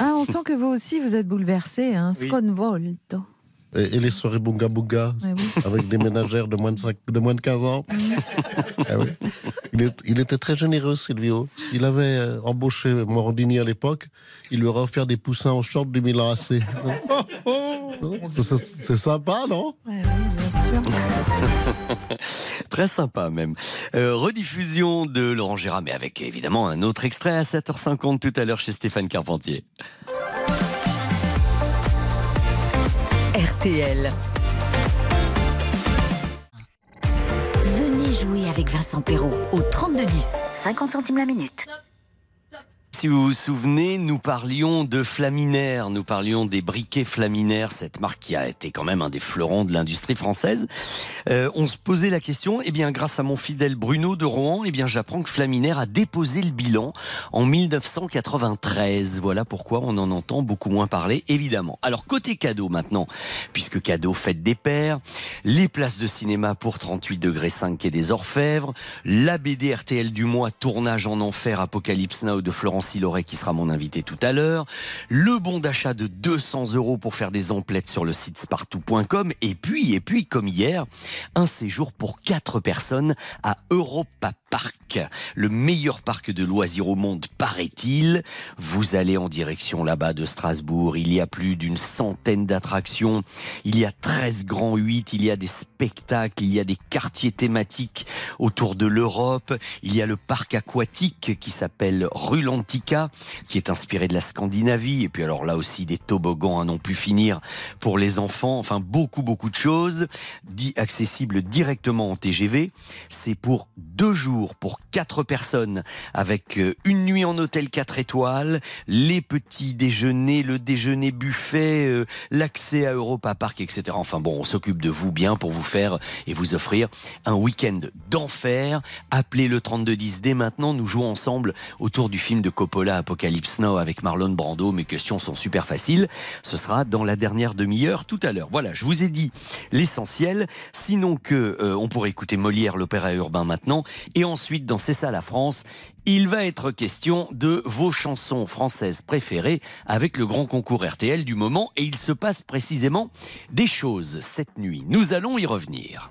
Ah, on sent que vous aussi, vous êtes bouleversé. Hein. Oui. Sconvolto. Et, et les soirées Bunga Bunga, Ah oui. avec des ménagères de moins de, de moins de 15 ans. Ah oui. il, est- il était très généreux, Silvio. S'il avait euh, embauché Morandini à l'époque, il lui aurait offert des poussins au short du Milan AC. C'est- C'est c'est sympa, non? Ouais, oui, bien sûr. Très sympa même. Euh, rediffusion de Laurent Gérard, mais avec évidemment un autre extrait à 7h50 tout à l'heure chez Stéphane Carpentier. RTL. Venez jouer avec Vincent Perrault au 3210. 50 centimes la minute. Si vous vous souvenez, nous parlions de Flaminaire, nous parlions des briquets Flaminaire, cette marque qui a été quand même un des fleurons de l'industrie française. Euh, on se posait la question, eh bien, grâce à mon fidèle Bruno de Rouen, eh bien, j'apprends que Flaminaire a déposé le bilan en 1993. Voilà pourquoi on en entend beaucoup moins parler, évidemment. Alors, côté cadeau maintenant, puisque cadeau fête des pères, les places de cinéma pour 38 degrés 5 et des Orfèvres, la BD RTL du mois, tournage en enfer, Apocalypse Now de Florence Loret qui sera mon invité tout à l'heure, le bon d'achat de 200 euros pour faire des emplettes sur le site spartou.com, et puis, et puis, comme hier, un séjour pour quatre personnes à Europa Park, le meilleur parc de loisirs au monde, paraît-il. Vous allez en direction là-bas de Strasbourg. Il y a plus d'une centaine d'attractions. Il y a 13 grands 8. Il y a des spectacles. Il y a des quartiers thématiques autour de l'Europe. Il y a le parc aquatique qui s'appelle Qui est inspiré de la Scandinavie. Et puis alors là aussi, des toboggans à non plus finir pour les enfants. Enfin, beaucoup, beaucoup de choses. Dit accessible directement en TGV. C'est pour deux jours pour quatre personnes avec euh, une nuit en hôtel 4 étoiles, les petits déjeuners, le déjeuner buffet, euh, l'accès à Europa Park, etc. Enfin bon, on s'occupe de vous bien pour vous faire et vous offrir un week-end d'enfer. Appelez le 3210 dès maintenant. Nous jouons ensemble autour du film de Coppola Apocalypse Now avec Marlon Brando. Mes questions sont super faciles. Ce sera dans la dernière demi-heure tout à l'heure. Voilà, je vous ai dit l'essentiel. Sinon que euh, on pourrait écouter Molière, l'opéra urbain maintenant. Et ensuite, dans C'est ça la France, il va être question de vos chansons françaises préférées avec le grand concours RTL du moment. Et il se passe précisément des choses cette nuit. Nous allons y revenir.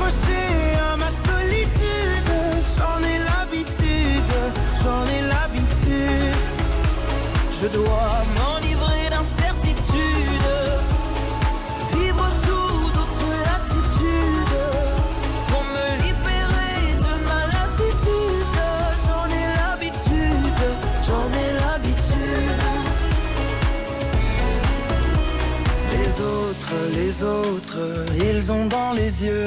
À ma solitude. J'en ai l'habitude, j'en ai l'habitude. Je dois m'enivrer d'incertitude. Vivre sous d'autres latitudes. Pour me libérer de ma lassitude. J'en ai l'habitude, j'en ai l'habitude. Les autres, les autres, ils ont dans les yeux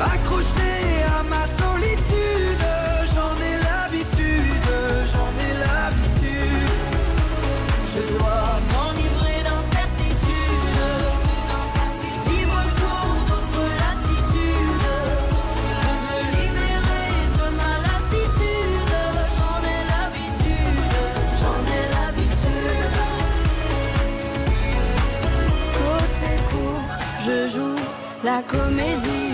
Accroché à ma solitude, j'en ai l'habitude, j'en ai l'habitude. Je dois m'enivrer d'incertitude, vivre sous d'autres latitudes, me libérer de ma lassitude. J'en ai l'habitude, j'en ai l'habitude. Côté court, je joue la comédie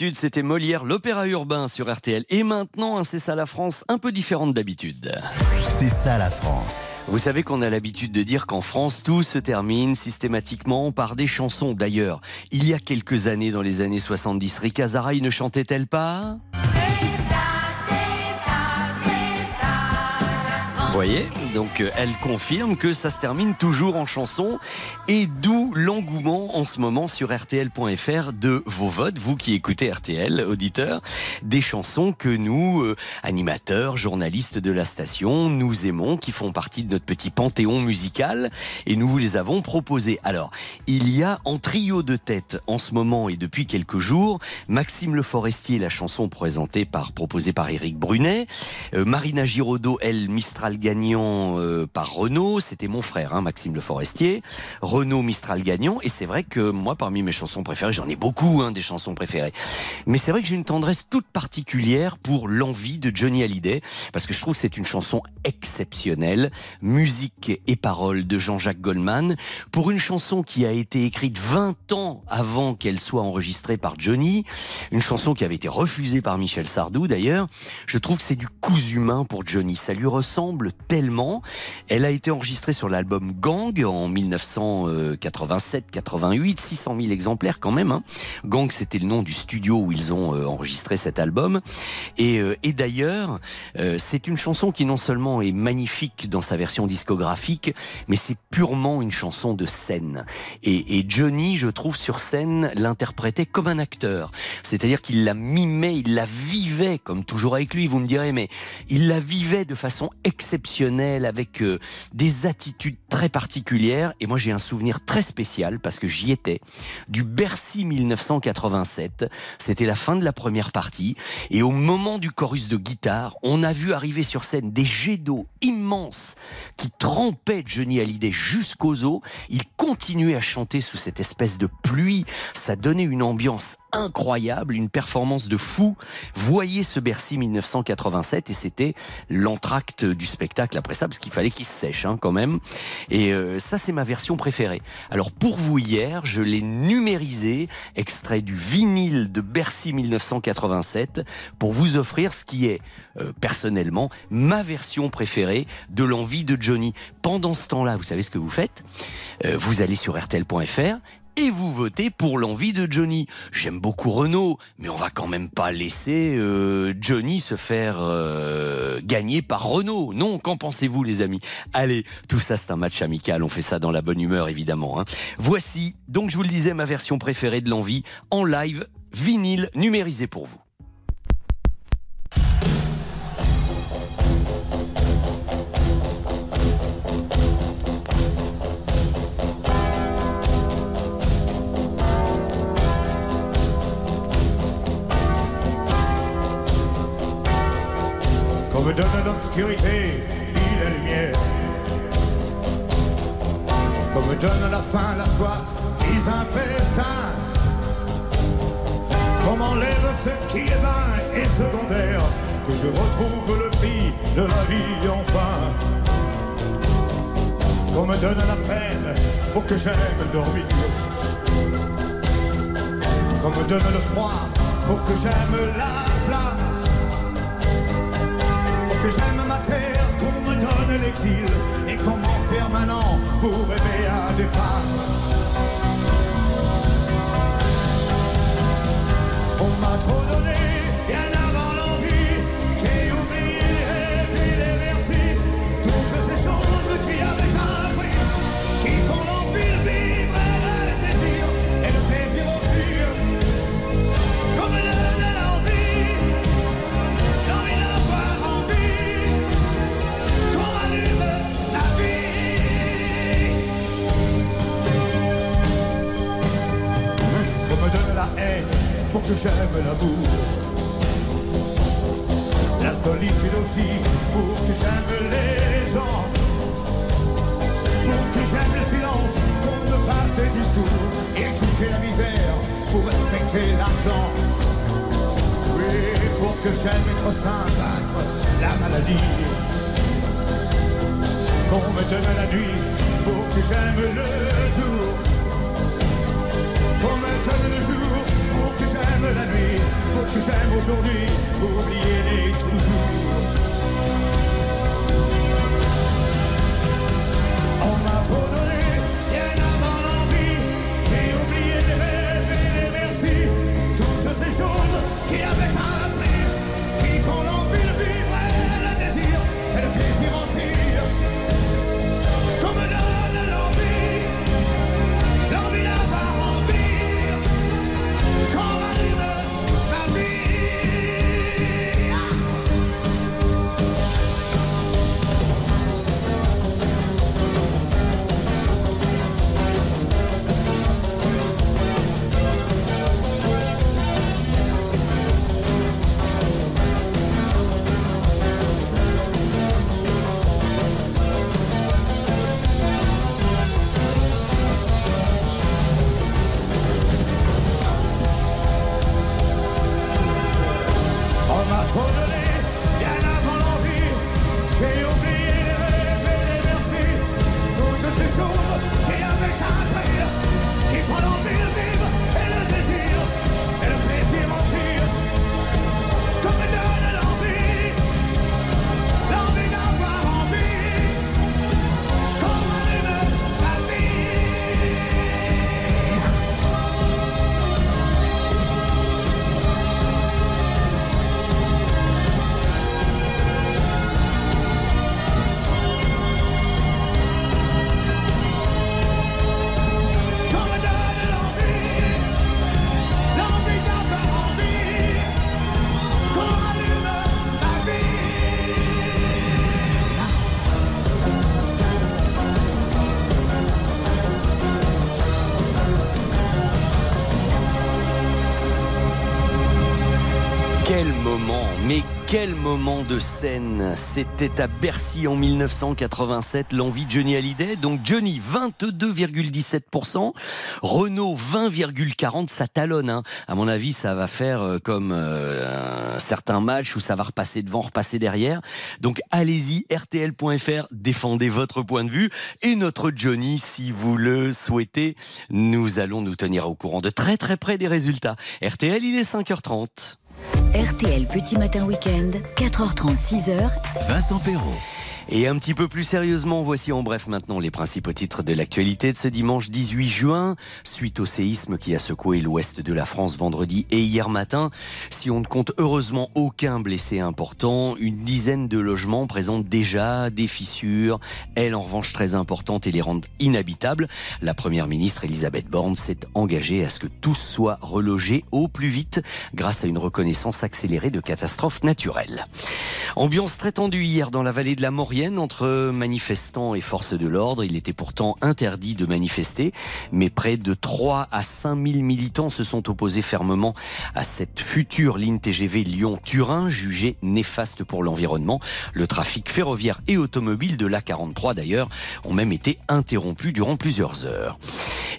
L'habitude, c'était Molière, l'opéra urbain sur RTL. Et maintenant, C'est ça la France, un peu différente d'habitude. C'est ça la France. Vous savez qu'on a l'habitude de dire qu'en France, tout se termine systématiquement par des chansons. D'ailleurs, il y a quelques années, dans les années 70, Rika Zaraï ne chantait-elle pas? Vous voyez Donc euh, elle confirme que ça se termine toujours en chanson et d'où l'engouement en ce moment sur RTL.fr de vos votes, vous qui écoutez RTL, auditeurs, des chansons que nous, euh, animateurs, journalistes de la station, nous aimons, qui font partie de notre petit panthéon musical et nous vous les avons proposées. Alors, il y a en trio de tête en ce moment et depuis quelques jours, Maxime Le Forestier, la chanson présentée par, proposée par Éric Brunet, euh, Marina Giraudot, elle, Mistral gagnant euh, par Renault, c'était mon frère, hein, Maxime Le Forestier, Renault Mistral gagnant, et c'est vrai que moi, parmi mes chansons préférées, j'en ai beaucoup, hein, des chansons préférées, mais c'est vrai que j'ai une tendresse toute particulière pour l'envie de Johnny Hallyday, parce que je trouve que c'est une chanson exceptionnelle, musique et paroles de Jean-Jacques Goldman, pour une chanson qui a été écrite 20 ans avant qu'elle soit enregistrée par Johnny, une chanson qui avait été refusée par Michel Sardou d'ailleurs, je trouve que c'est du cousu humain pour Johnny, ça lui ressemble tellement. Elle a été enregistrée sur l'album Gang en 1987-88, 600 000 exemplaires quand même. hein. Gang, c'était le nom du studio où ils ont euh, enregistré cet album. Et, euh, et d'ailleurs, euh, c'est une chanson qui non seulement est magnifique dans sa version discographique, mais c'est purement une chanson de scène. Et, et Johnny, je trouve, sur scène, l'interprétait comme un acteur. C'est-à-dire qu'il la mimait, il la vivait, comme toujours avec lui, vous me direz, mais il la vivait de façon exceptionnelle avec euh, des attitudes très particulières. Et moi, j'ai un souvenir très spécial parce que j'y étais du Bercy 1987. C'était la fin de la première partie. Et au moment du chorus de guitare, on a vu arriver sur scène des jets d'eau immenses qui trempaient Johnny Hallyday jusqu'aux os. Il continuait à chanter sous cette espèce de pluie. Ça donnait une ambiance incroyable, une performance de fou. Voyez ce Bercy 1987 et c'était l'entracte du spectacle après ça parce qu'il fallait qu'il se sèche hein, quand même. Et euh, ça c'est ma version préférée. Alors pour vous hier, je l'ai numérisé, extrait du vinyle de Bercy 1987 pour vous offrir ce qui est euh, personnellement ma version préférée de l'envie de Johnny. Pendant ce temps-là, vous savez ce que vous faites? Euh, Vous allez sur rtl.fr et vous votez pour l'envie de Johnny. J'aime beaucoup Renault, mais on va quand même pas laisser euh, Johnny se faire euh, gagner par Renault. Non, qu'en pensez-vous les amis? Allez, tout ça c'est un match amical, on fait ça dans la bonne humeur évidemment. hein. Voici, donc je vous le disais, ma version préférée de l'envie en live, vinyle numérisé pour vous. Comme donne l'obscurité, puis la lumière. Comme donne la faim, la soif, puis un festin. Comme enlève ce qui est vain et secondaire, que je retrouve le prix de la vie enfin. Qu'on me donne la peine pour que j'aime dormir. Qu'on me donne le froid pour que j'aime la flamme. Que j'aime ma terre, qu'on me donne l'exil et qu'on m'enferme maintenant pour rêver à des femmes? On m'a trop donné, pour que j'aime l'amour. La solitude aussi pour que j'aime les gens. Pour que j'aime le silence, qu'on me fasse des discours et toucher la misère pour respecter l'argent. Oui, pour que j'aime être sain, vaincre la maladie. Qu'on me donne la nuit pour que j'aime le jour. Qu'on me donne le jour que j'aime aujourd'hui, oubliez-les toujours. Quel moment de scène C'était à Bercy en 1987, l'envie de Johnny Hallyday. Donc Johnny, 22,17%. Renault, 20,40%. Ça talonne. hein. À mon avis, ça va faire euh, comme euh, un certain match où ça va repasser devant, repasser derrière. Donc allez-y, rtl.fr, défendez votre point de vue. Et notre Johnny, si vous le souhaitez, nous allons nous tenir au courant de très très près des résultats. RTL, il est 5h30. RTL Petit Matin Week-end, 4h30, 6h. Vincent Perrault. Et un petit peu plus sérieusement, voici en bref maintenant les principaux titres de l'actualité de ce dimanche 18 juin, suite au séisme qui a secoué l'ouest de la France vendredi et hier matin. Si on ne compte heureusement aucun blessé important, une dizaine de logements présentent déjà des fissures, elles en revanche très importantes et les rendent inhabitables. La première ministre Elisabeth Borne s'est engagée à ce que tous soient relogés au plus vite grâce à une reconnaissance accélérée de catastrophes naturelles. Ambiance très tendue hier dans la vallée de la Entre manifestants et forces de l'ordre. Il était pourtant interdit de manifester, mais près de 3 à 5 000 militants se sont opposés fermement à cette future ligne TGV Lyon-Turin, jugée néfaste pour l'environnement. Le trafic ferroviaire et automobile de l'A43 d'ailleurs ont même été interrompus durant plusieurs heures.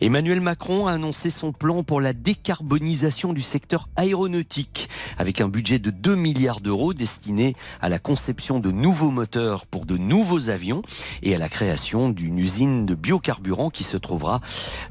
Emmanuel Macron a annoncé son plan pour la décarbonisation du secteur aéronautique avec un budget de 2 milliards d'euros destiné à la conception de nouveaux moteurs pour de nouveaux avions et à la création d'une usine de biocarburant qui se trouvera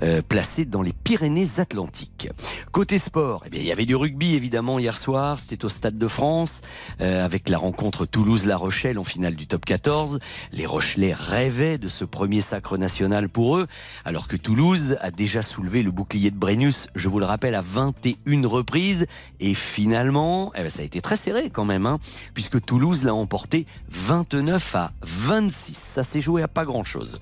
euh, placée dans les Pyrénées-Atlantiques. Côté sport, eh bien, il y avait du rugby évidemment hier soir, c'était au Stade de France euh, avec la rencontre Toulouse-La Rochelle en finale du top 14. Les Rochelais rêvaient de ce premier sacre national pour eux, alors que Toulouse a déjà soulevé le bouclier de Brennus, je vous le rappelle, à 21 reprises. Et finalement, eh ben, ça a été très serré quand même, hein, puisque Toulouse l'a emporté 29 à 26. Ça s'est joué à pas grand-chose.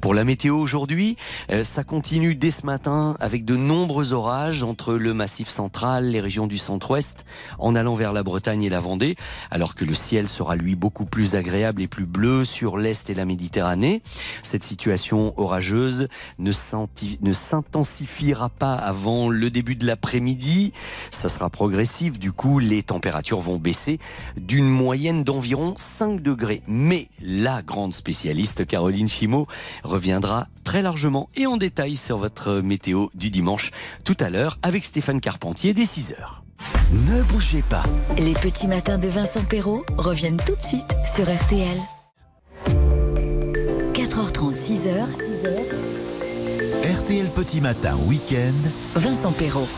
Pour la météo aujourd'hui, euh, ça continue dès ce matin avec de nombreux orages entre le massif central, les régions du centre-ouest, en allant vers la Bretagne et la Vendée, alors que le ciel sera lui beaucoup plus agréable et plus bleu sur l'est et la Méditerranée. Cette situation orageuse ne s'intensifiera pas avant le début de l'après-midi. Ça sera progressif. Du coup, les températures vont baisser d'une moyenne d'environ 5 degrés. Mais la grande spécialiste Caroline Chimot reviendra très largement et en détail sur votre météo du dimanche tout à l'heure avec Stéphane Carpentier dès 6 heures. Ne bougez pas. Les petits matins de Vincent Perrault reviennent tout de suite sur RTL. 4h30, 6h. RTL Petit Matin Week-end. Vincent Perrault.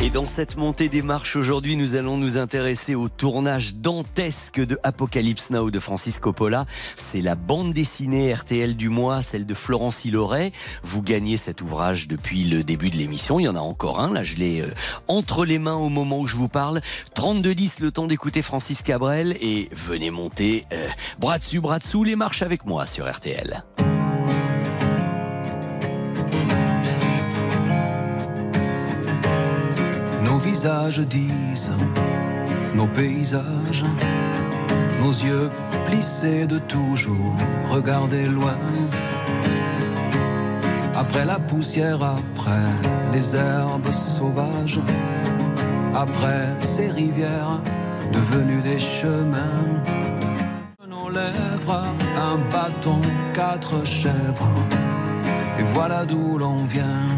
Et dans cette montée des marches aujourd'hui, nous allons nous intéresser au tournage dantesque de Apocalypse Now de Francis Coppola. C'est la bande dessinée RTL du mois, celle de Florence Hiloret. Vous gagnez cet ouvrage depuis le début de l'émission. Il y en a encore un. Là, je l'ai euh, entre les mains au moment où je vous parle. 32-10, le temps d'écouter Francis Cabrel. Et venez monter euh, bras dessus, bras dessous les marches avec moi sur RTL. Visages disent, nos paysages, nos yeux plissés de toujours regarder loin. Après la poussière, après les herbes sauvages, après ces rivières devenues des chemins. Nos lèvres, un bâton, quatre chèvres, et voilà d'où l'on vient.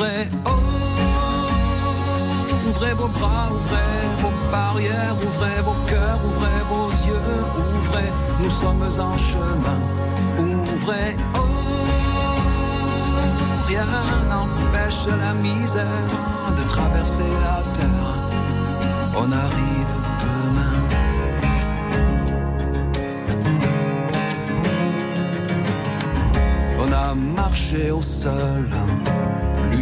Ouvrez, oh, ouvrez vos bras, ouvrez vos barrières, ouvrez vos cœurs, ouvrez vos yeux, ouvrez, nous sommes en chemin. Ouvrez, oh, rien n'empêche la misère de traverser la terre. On arrive demain. On a marché au sol,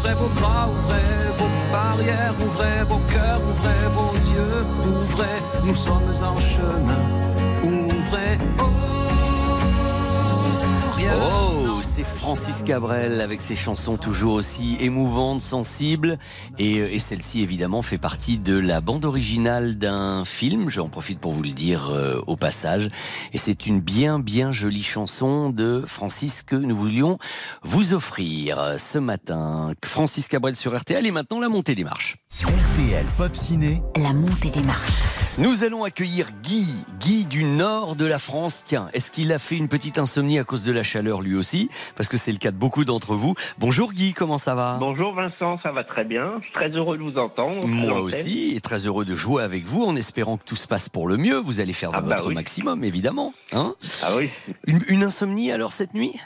ouvrez vos bras, ouvrez vos barrières, ouvrez vos cœurs, ouvrez vos yeux, ouvrez, nous sommes en chemin. Ouvrez, rien. Oh, c'est Francis Cabrel avec ses chansons toujours aussi émouvantes, sensibles. Et, et celle-ci, évidemment, fait partie de la bande originale d'un film. J'en profite pour vous le dire euh, au passage. Et c'est une bien, bien jolie chanson de Francis que nous voulions vous offrir ce matin. Francis Cabrel sur RTL et maintenant la montée des marches. RTL Pop Ciné, La montée des marches. Nous allons accueillir Guy, Guy du nord de la France. Tiens, est-ce qu'il a fait une petite insomnie à cause de la chaleur lui aussi? Parce que c'est le cas de beaucoup d'entre vous. Bonjour Guy, comment ça va? Bonjour Vincent, ça va très bien. Je suis très heureux de vous entendre. Moi aussi, et très heureux de jouer avec vous en espérant que tout se passe pour le mieux. Vous allez faire de Ah bah votre oui. maximum, évidemment. Hein? Ah oui. une, une insomnie alors cette nuit?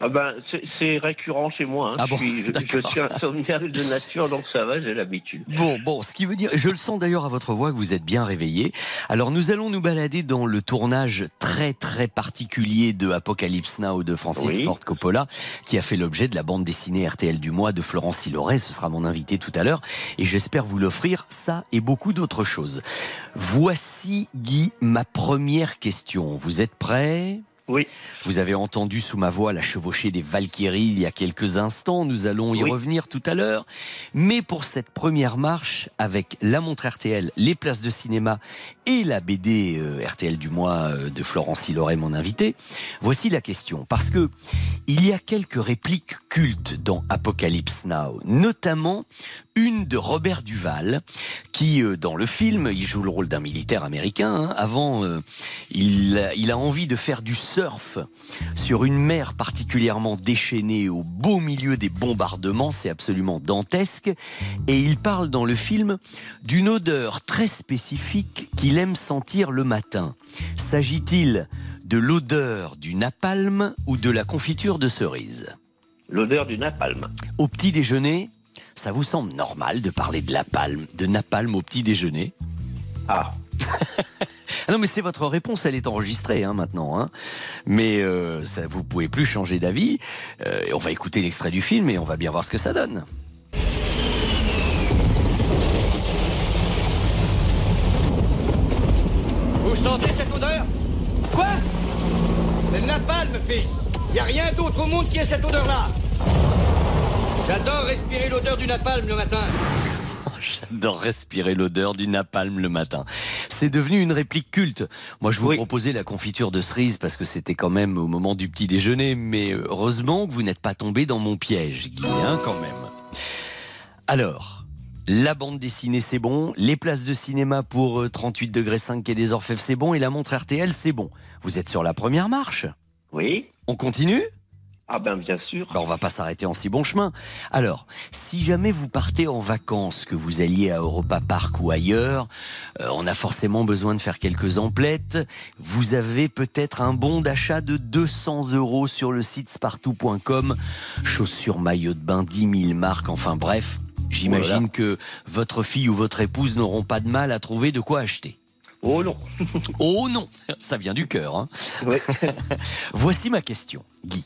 Ah ben, c'est- récurrent chez moi. hein. Ah bon, je, suis, je suis insomniaque de nature, donc ça va, j'ai l'habitude. Bon, bon, ce qui veut dire, je le sens d'ailleurs à votre voix que vous êtes bien réveillé. Alors nous allons nous balader dans le tournage très très particulier de Apocalypse Now de Francis Oui. Ford Coppola, qui a fait l'objet de la bande dessinée RTL du mois de Florence Siloret. Ce sera mon invité tout à l'heure, et j'espère vous l'offrir ça et beaucoup d'autres choses. Voici Guy ma première question. Vous êtes prêt? Oui. Vous avez entendu sous ma voix la chevauchée des Valkyries il y a quelques instants. Nous allons y Oui. revenir tout à l'heure. Mais pour cette première marche, avec la montre RTL, les places de cinéma et la BD euh, RTL du mois euh, de Florence Hiloret, mon invité, voici la question. Parce que il y a quelques répliques cultes dans Apocalypse Now, notamment une de Robert Duval, qui, euh, dans le film, il joue le rôle d'un militaire américain. hein. Avant, il, a, il a envie de faire du surf sur une mer particulièrement déchaînée au beau milieu des bombardements. C'est absolument dantesque. Et il parle dans le film d'une odeur très spécifique qu'il aime sentir le matin. S'agit-il de l'odeur du napalm ou de la confiture de cerise L'odeur du napalm. Au petit déjeuner, ça vous semble normal de parler de la palme, de napalm au petit déjeuner Ah. Ah non, mais c'est votre réponse, elle est enregistrée hein, maintenant. Hein. Mais euh, ça, vous pouvez plus changer d'avis. Euh, on va écouter l'extrait du film et on va bien voir ce que ça donne. Vous sentez cette odeur Quoi C'est le napalm, fils Y a rien d'autre au monde qui ait cette odeur-là J'adore respirer l'odeur du napalm le matin. J'adore respirer l'odeur du napalm le matin. C'est devenu une réplique culte. Moi, je vous proposais la confiture de cerise parce que c'était quand même au moment du petit déjeuner. Mais euh, heureusement que vous n'êtes pas tombé dans mon piège, Guy, hein, quand même. Alors, la bande dessinée, c'est bon. Les places de cinéma pour euh, 38 degrés 5 et des Orfèvres, c'est bon. Et la montre RTL, c'est bon. Vous êtes sur la première marche Oui. On continue? Ah ben, bien sûr. ben, on va pas s'arrêter en si bon chemin. Alors, si jamais vous partez en vacances, que vous alliez à Europa Park ou ailleurs, euh, on a forcément besoin de faire quelques emplettes. Vous avez peut-être un bon d'achat de 200 euros sur le site spartou.com. Chaussures, maillots de bain, 10 000 marques, enfin bref. J'imagine Voilà. que votre fille ou votre épouse n'auront pas de mal à trouver de quoi acheter. Oh non. oh non, ça vient du cœur. hein. Voici ma question, Guy.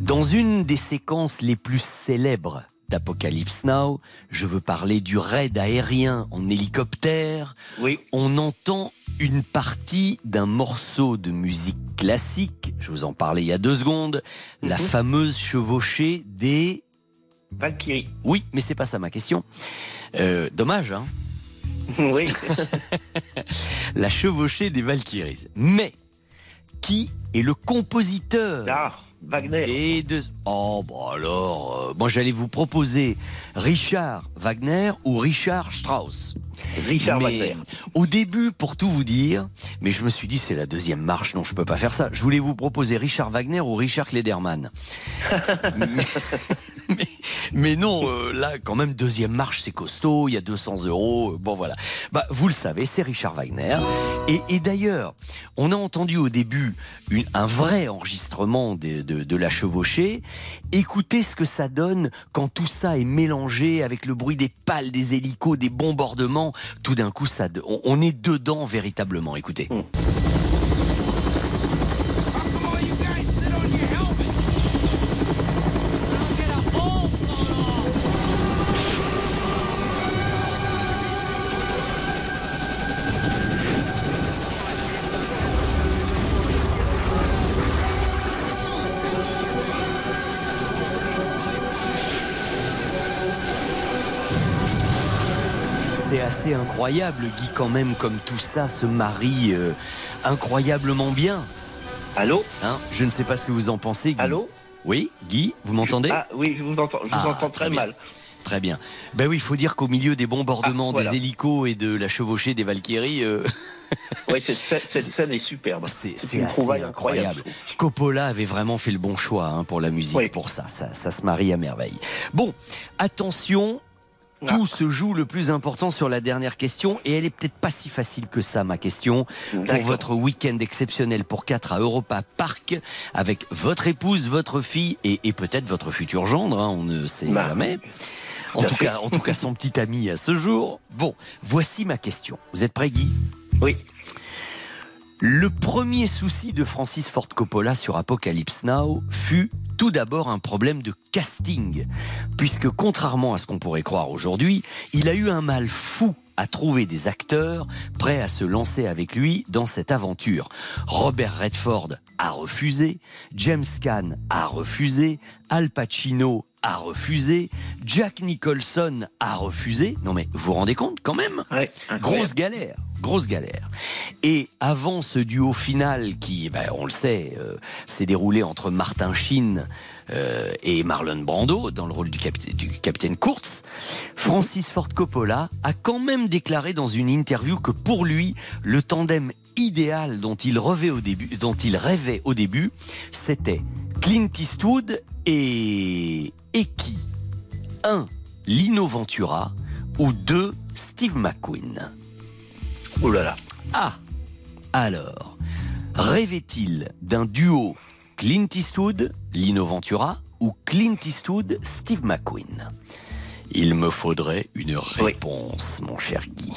Dans une des séquences les plus célèbres d'Apocalypse Now, je veux parler du raid aérien en hélicoptère. Oui. On entend une partie d'un morceau de musique classique, je vous en parlais il y a deux secondes, la fameuse chevauchée des... Valkyrie. Oui, mais c'est pas ça ma question. Euh, dommage, hein Oui. La chevauchée des Valkyries. Mais qui est le compositeur Ah. Wagner. Et de... Oh, bon alors, euh, moi j'allais vous proposer Richard Wagner ou Richard Strauss. Richard Mais Wagner. Au début, pour tout vous dire, mais je me suis dit c'est la deuxième marche, non je peux pas faire ça. Je voulais vous proposer Richard Wagner ou Richard Klederman. mais, mais- non, euh, là quand même deuxième marche c'est costaud, il y a 200 euros, euh, bon voilà. Bah vous le savez, c'est Richard Wagner. Et, d'ailleurs, on a entendu au début un vrai enregistrement de, la chevauchée. Écoutez ce que ça donne quand tout ça est mélangé avec le bruit des pales, des hélicos, des bombardements. Tout d'un coup, ça, on, est dedans véritablement. Écoutez. C'est incroyable, Guy, quand même, comme tout ça se marie euh, incroyablement bien. Allô hein Je ne sais pas ce que vous en pensez, Guy. Allô Oui, Guy, vous m'entendez? Ah oui, je vous entends, je vous Ah, entends très mal. Très bien. Ben oui, il faut dire qu'au milieu des bombardements, Ah, voilà. des hélicos et de la chevauchée des Valkyries, euh, Oui, cette, scène- cette scène est superbe. c'est une trouvaille incroyable. incroyable. Coppola avait vraiment fait le bon choix hein, pour la musique, pour ça. ça. Ça se marie à merveille. Bon, attention. Ah. Tout se joue le plus important sur la dernière question et elle est peut-être pas si facile que ça ma question pour votre week-end exceptionnel pour 4 à Europa Park avec votre épouse, votre fille et, et peut-être votre futur gendre, hein, on ne sait Bah, jamais. En tout à tout, fait. cas, en tout cas, son petit ami à ce jour. Bon, voici ma question. Vous êtes prêt, Guy? Oui. Le premier souci de Francis Ford Coppola sur Apocalypse Now fut tout d'abord un problème de casting, puisque contrairement à ce qu'on pourrait croire aujourd'hui, il a eu un mal fou à trouver des acteurs prêts à se lancer avec lui dans cette aventure. Robert Redford a refusé, James Caan a refusé, Al Pacino a refusé, Jack Nicholson a refusé. Non mais vous vous rendez compte quand même Grosse galère, grosse galère. Et avant ce duo final qui, ben, on le sait, euh, s'est déroulé entre Martin Sheen euh, et Marlon Brando dans le rôle du capitaine Kurtz, Francis Ford Coppola a quand même déclaré dans une interview que pour lui, le tandem idéal dont il rêvait au début, dont il rêvait au début, c'était Clint Eastwood et et qui? Un Lino Ventura ou deux Steve McQueen? Oh là là. Ah Alors, rêvait-il d'un duo Clint Eastwood, Lino Ventura ou Clint Eastwood, Steve McQueen? Il me faudrait une réponse, mon cher Guy.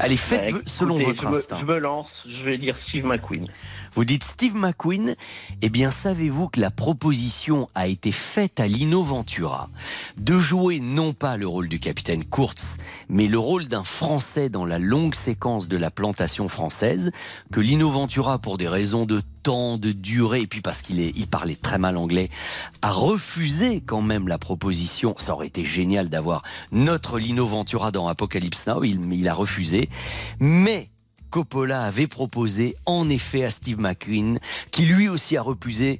Allez, faites Bah, selon écoutez, votre je me- instinct. je me lance, je vais dire Steve McQueen. Vous dites Steve McQueen Eh bien, savez-vous que la proposition a été faite à Lino Ventura? De jouer non pas le rôle du capitaine Kurtz, mais le rôle d'un Français dans la longue séquence de la plantation française, que Lino Ventura, pour des raisons de temps, de durée, et puis parce qu'il il parlait très mal anglais, a refusé quand même la proposition. Ça aurait été génial d'avoir notre Lino Ventura dans Apocalypse Now, il, il a refusé. Mais Coppola avait proposé en effet à Steve McQueen, qui lui aussi a refusé,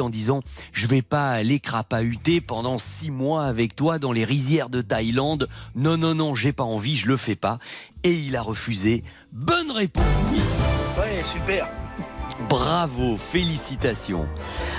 en disant je vais pas aller crapahuter pendant six mois avec toi dans les rizières de Thaïlande. Non non non, j'ai pas envie, je le fais pas. Et il a refusé. Bonne réponse. Ouais, super. Bravo, félicitations.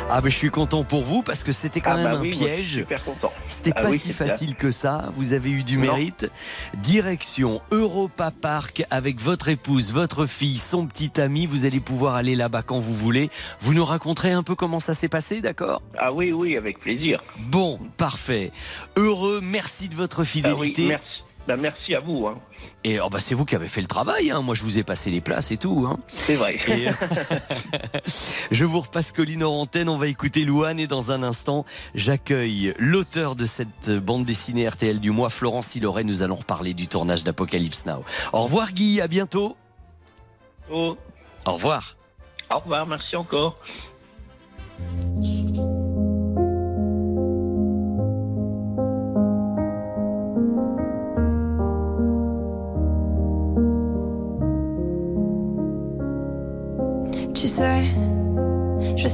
Ah ben je suis content pour vous parce que c'était quand Ah même bah un oui, suis piège. super content. C'était Ah pas oui, si facile que ça. Vous avez eu du Non. mérite. Direction Europa Park avec votre épouse, votre fille, son petit ami. Vous allez pouvoir aller là-bas quand vous voulez. Vous nous raconterez un peu comment ça s'est passé, d'accord? Ah oui, oui, avec plaisir. Bon, parfait. Heureux, merci de votre Ah oui, fidélité. merci. Bah, merci à vous. Hein. Et oh bah, c'est vous qui avez fait le travail. hein. Moi, je vous ai passé les places et tout. hein. C'est vrai. Et- Je vous repasse Colline en antenne, on va écouter Louane et dans un instant, j'accueille l'auteur de cette bande dessinée RTL du mois, Florence Siloret. Nous allons reparler du tournage d'Apocalypse Now. Au revoir Guy, à bientôt. Oh, Au revoir. au revoir, merci encore.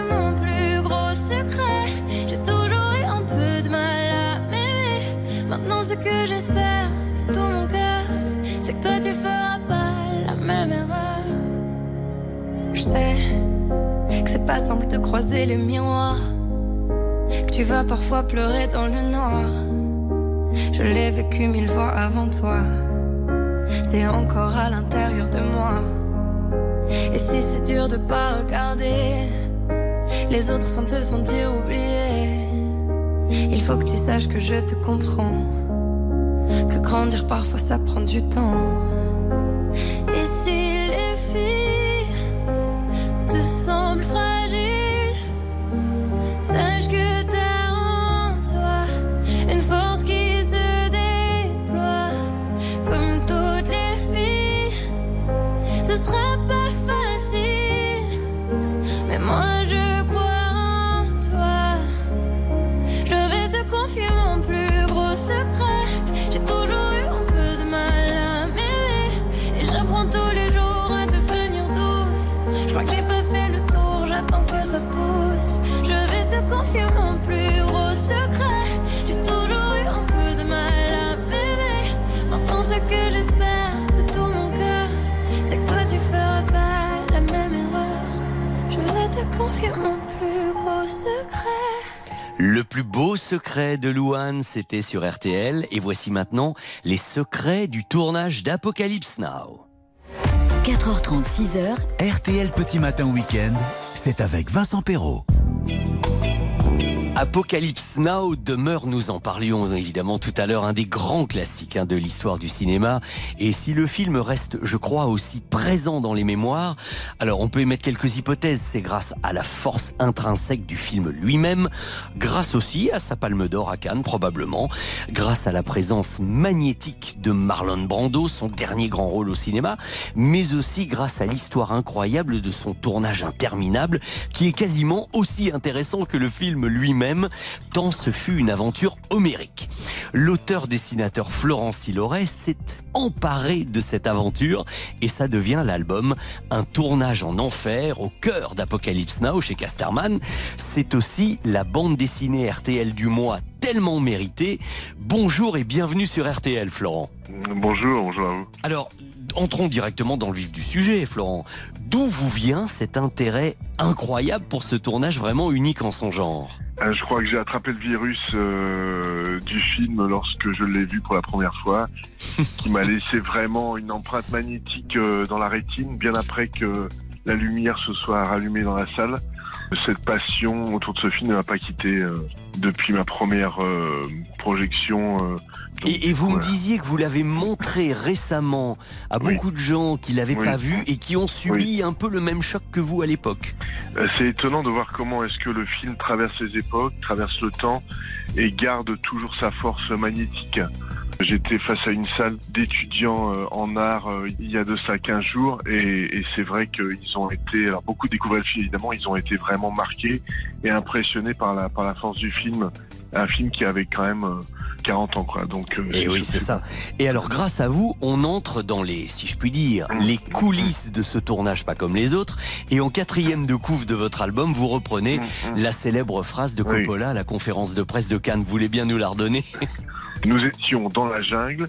mon plus gros secret. J'ai toujours eu un peu de mal à m'aimer. Maintenant, ce que j'espère de tout mon cœur, c'est que toi tu feras pas la même erreur. Je sais que c'est pas simple de croiser les miroirs. Que tu vas parfois pleurer dans le noir. Je l'ai vécu mille fois avant toi. C'est encore à l'intérieur de moi. Et si c'est dur de pas regarder les autres sans te sentir oublié, il faut que tu saches que je te comprends. Que grandir parfois ça prend du temps. Je vais te confier mon plus gros secret. J'ai toujours eu un peu de mal à m'aimer. Maintenant, ce que j'espère de tout mon cœur, c'est que toi tu feras pas la même erreur. Je vais te confier mon plus gros secret. Le plus beau secret de Louane, c'était sur RTL. Et voici maintenant les secrets du tournage d'Apocalypse Now. 4h30, 6h, RTL Petit Matin Week-end, c'est avec Vincent Perrault. Apocalypse Now demeure, nous en parlions évidemment tout à l'heure, un des grands classiques hein, de l'histoire du cinéma. Et si le film reste, je crois, aussi présent dans les mémoires, alors on peut émettre quelques hypothèses. C'est grâce à la force intrinsèque du film lui-même, grâce aussi à sa palme d'or à Cannes probablement, grâce à la présence magnétique de Marlon Brando, son dernier grand rôle au cinéma, mais aussi grâce à l'histoire incroyable de son tournage interminable, qui est quasiment aussi intéressant que le film lui-même, tant ce fut une aventure homérique. L'auteur-dessinateur Florence Hiloret s'est emparé de cette aventure et ça devient l'album Un tournage en enfer au cœur d'Apocalypse Now chez Casterman. C'est aussi la bande dessinée RTL du mois tellement méritée. Bonjour et bienvenue sur RTL, Florent. Bonjour, bonjour à vous. Alors, entrons directement dans le vif du sujet, Florent. D'où vous vient cet intérêt incroyable pour ce tournage vraiment unique en son genre? Je crois que j'ai attrapé le virus euh, du film lorsque je l'ai vu pour la première fois, qui m'a laissé vraiment une empreinte magnétique euh, dans la rétine, bien après que la lumière se soit rallumée dans la salle. Cette passion autour de ce film ne m'a pas quitté euh, depuis ma première euh, projection. euh, Et, et vous voilà. me disiez que vous l'avez montré récemment à beaucoup de gens qui l'avaient Oui. pas vu et qui ont subi un peu le même choc que vous à l'époque. Euh, C'est étonnant de voir comment est-ce que le film traverse les époques, traverse le temps et garde toujours sa force magnétique. J'étais face à une salle d'étudiants euh, en art euh, il y a de ça 15 jours et, et c'est vrai qu'ils ont été, alors beaucoup découvert le film évidemment, ils ont été vraiment marqués et impressionnés par la, par la force du film. Un film qui avait quand même euh, 40 ans quoi. Donc, euh, Et oui, c'est ça. Et alors, grâce à vous, on entre dans les, si je puis dire, Mmh. les coulisses de ce tournage, pas comme les autres. Et en quatrième de couve de votre album, vous reprenez la célèbre phrase de. Coppola à la conférence de presse de Cannes. Vous voulez bien nous la redonner? Nous étions dans la jungle,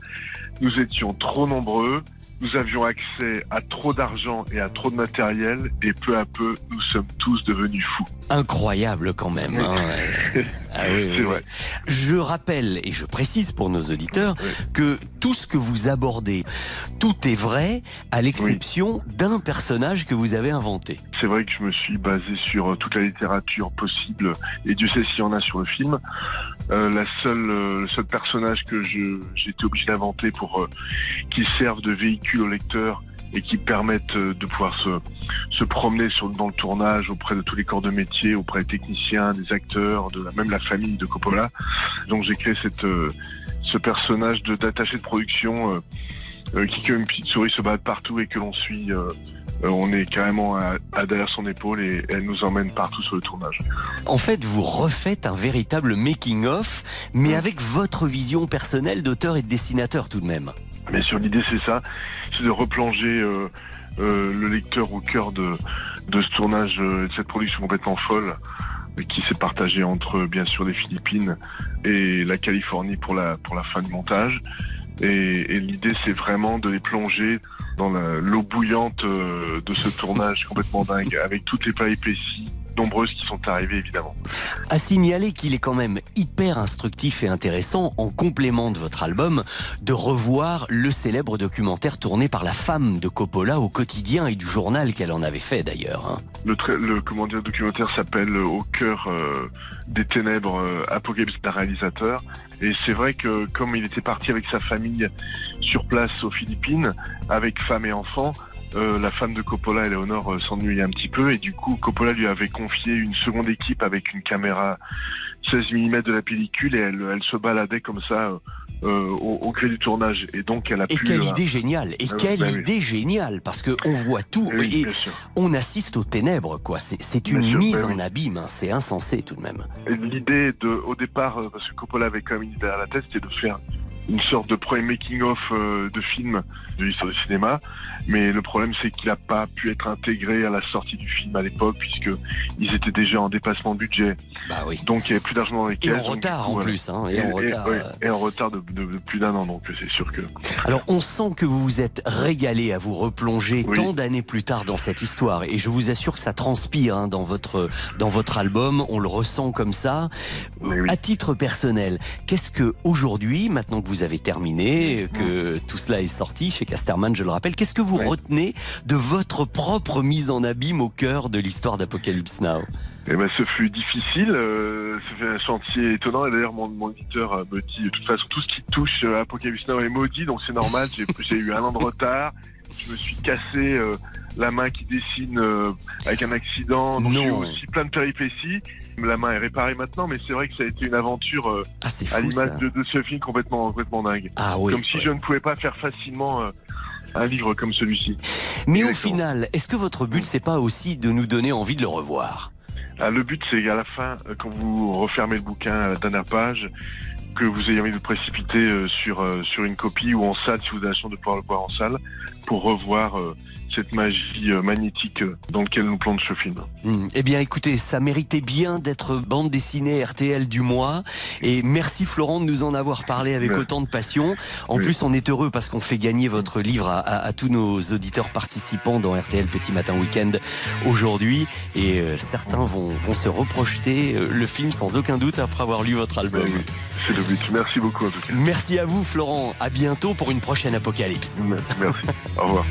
nous étions trop nombreux, nous avions accès à trop d'argent et à trop de matériel et peu à peu nous sommes tous devenus fous. Incroyable quand même. hein. Ah oui, oui, vrai. Je rappelle et je précise pour nos auditeurs que tout ce que vous abordez, tout est vrai à l'exception d'un personnage que vous avez inventé. C'est vrai que je me suis basé sur euh, toute la littérature possible et Dieu sait s'il y en a sur le film. Euh, la seule, euh, le seul personnage que j'ai été obligé d'inventer pour qu'il serve de véhicule au lecteur et qui permette euh, de pouvoir se, se promener sur, dans le tournage auprès de tous les corps de métier, auprès des techniciens, des acteurs, de la, même la famille de Coppola. Donc j'ai créé cette, ce personnage d'attaché de, production qui, comme une petite souris, se balade partout et que l'on suit. On est carrément à, à derrière son épaule et elle nous emmène partout sur le tournage. En fait, vous refaites un véritable making-of, mais avec votre vision personnelle d'auteur et de dessinateur tout de même. Bien sûr, l'idée c'est ça, c'est de replonger euh, euh, le lecteur au cœur de, de ce tournage, euh, de cette production complètement folle euh, qui s'est partagée entre bien sûr les Philippines et la Californie pour la pour la fin du montage. Et, et l'idée c'est vraiment de les plonger dans l'eau bouillante euh, de ce tournage complètement dingue, avec toutes les péripéties nombreuses qui sont arrivées évidemment. À signaler qu'il est quand même hyper instructif et intéressant, en complément de votre album, de revoir le célèbre documentaire tourné par la femme de Coppola au quotidien et du journal qu'elle en avait fait d'ailleurs. hein. Le, le comment dire, documentaire s'appelle Au cœur euh, des ténèbres, euh, Apocalypse d'un réalisateur. Et c'est vrai que comme il était parti avec sa famille sur place aux Philippines, avec femme et enfants, euh, la femme de Coppola, Eleonore, euh, s'ennuyait un petit peu et du coup Coppola lui avait confié une seconde équipe avec une caméra 16 mm de la pellicule et elle, elle se baladait comme ça euh, au, au gré du tournage. Et donc elle a Et pu... quelle euh, idée géniale Et Ah oui, quelle bah oui. idée géniale Parce que on voit tout oui, et on assiste aux ténèbres, quoi. C'est Bien une sûr, mise bah en abîme, hein. c'est insensé tout de même. L'idée de, au départ, parce que Coppola avait quand même une idée à la tête, c'était de faire une sorte de premier making-of euh, de film de l'histoire du cinéma. Mais le problème, c'est qu'il n'a pas pu être intégré à la sortie du film à l'époque, puisque ils étaient déjà en dépassement de budget. Bah oui. Donc il n'y avait plus d'argent dans les Et caisses. en donc, du retard, coup, en plus, hein, et en retard, ouais, euh. et en retard de, de- de plus d'un an, donc c'est sûr que. Alors on sent que vous vous êtes régalé à vous replonger tant d'années plus tard dans cette histoire et je vous assure que ça transpire hein, dans votre dans votre album, on le ressent comme ça. À titre personnel, qu'est-ce que aujourd'hui, maintenant que vous avez terminé, que tout cela est sorti chez Casterman, je le rappelle, qu'est-ce que vous retenez de votre propre mise en abîme au cœur de l'histoire d'Apocalypse Now? Eh ben, ce fut difficile. Euh, C'était un chantier étonnant. Et d'ailleurs, mon, mon éditeur euh, me dit, de toute façon, tout ce qui touche euh, Apocalypse Now est maudit, donc c'est normal. J'ai j'ai eu un an de retard. Je me suis cassé euh, la main qui dessine euh, avec un accident. Donc, eu aussi plein de péripéties. La main est réparée maintenant, mais c'est vrai que ça a été une aventure euh, à fou, l'image de, de ce film complètement, complètement dingue. Ah oui, comme si je ne pouvais pas faire facilement euh, un livre comme celui-ci. Mais au final, est-ce que votre but c'est pas aussi de nous donner envie de le revoir? Ah, le but, c'est qu'à la fin, quand vous refermez le bouquin à la dernière page, que vous ayez envie de vous précipiter sur, sur une copie ou en salle, si vous avez la chance de pouvoir le voir en salle, pour revoir cette magie euh, magnétique euh, dans laquelle nous plonge ce film. Hmm. Eh bien, écoutez, ça méritait bien d'être bande dessinée RTL du mois. Et merci Florent de nous en avoir parlé avec Merci. autant de passion. En Oui. plus, on est heureux parce qu'on fait gagner votre livre à, à- à tous nos auditeurs participants dans RTL Petit Matin Week-end aujourd'hui. Et euh, certains vont, vont se reprojeter le film sans aucun doute après avoir lu votre album. C'est le but. Merci beaucoup en tout cas. Merci à vous Florent. À bientôt pour une prochaine Apocalypse. Merci. Au revoir.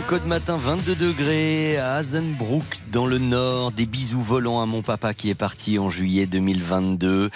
900 code matin, 22 degrés à Hazenbrook dans le nord. Des bisous volants à mon papa qui est parti en juillet 2022.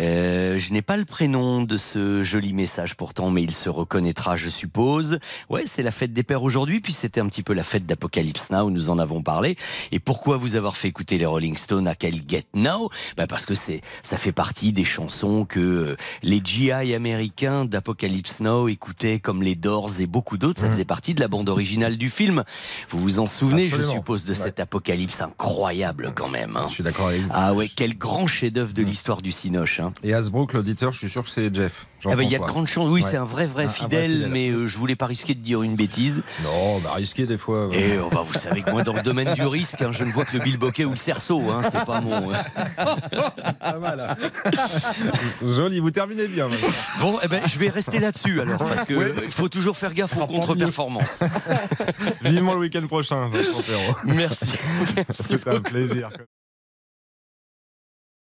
Euh, je n'ai pas le prénom de ce joli message pourtant, mais il se reconnaîtra, je suppose. Ouais, c'est la fête des pères aujourd'hui, puis c'était un petit peu la fête d'Apocalypse Now, nous en avons parlé. Et pourquoi vous avoir fait écouter les Rolling Stones à quel Get Now? Bah Parce que c'est, ça fait partie des chansons que euh, les GI américains d'Apocalypse Now écoutaient comme les Doors et beaucoup d'autres. Ça faisait partie de la bande originale du film. Vous vous en souvenez, je suppose, de Ouais. cet apocalypse incroyable quand même. hein. Je suis d'accord avec vous. Ah ouais, quel grand chef-d'œuvre de l'histoire du Cinoche. hein. Et Hasbrook, l'auditeur, je suis sûr que c'est Jeff. Ah bah, il y a de grandes chances. Oui, Ouais. c'est un vrai, vrai Un- un fidèle, mais euh, je voulais pas risquer de dire une bêtise. Non, bah risqué des fois. ouais. Et oh, bah, vous savez que moi, dans le domaine du risque, hein, je ne vois que le bilboquet ou le cerceau. Hein, c'est pas mon. Pas mal. hein. Joli, vous terminez bien. maintenant. Bon, eh ben, je vais rester là-dessus alors, parce que il faut toujours faire gaffe aux contre-performances. Vivement le week-end prochain, Vincent Perrault. Merci. C'est un plaisir.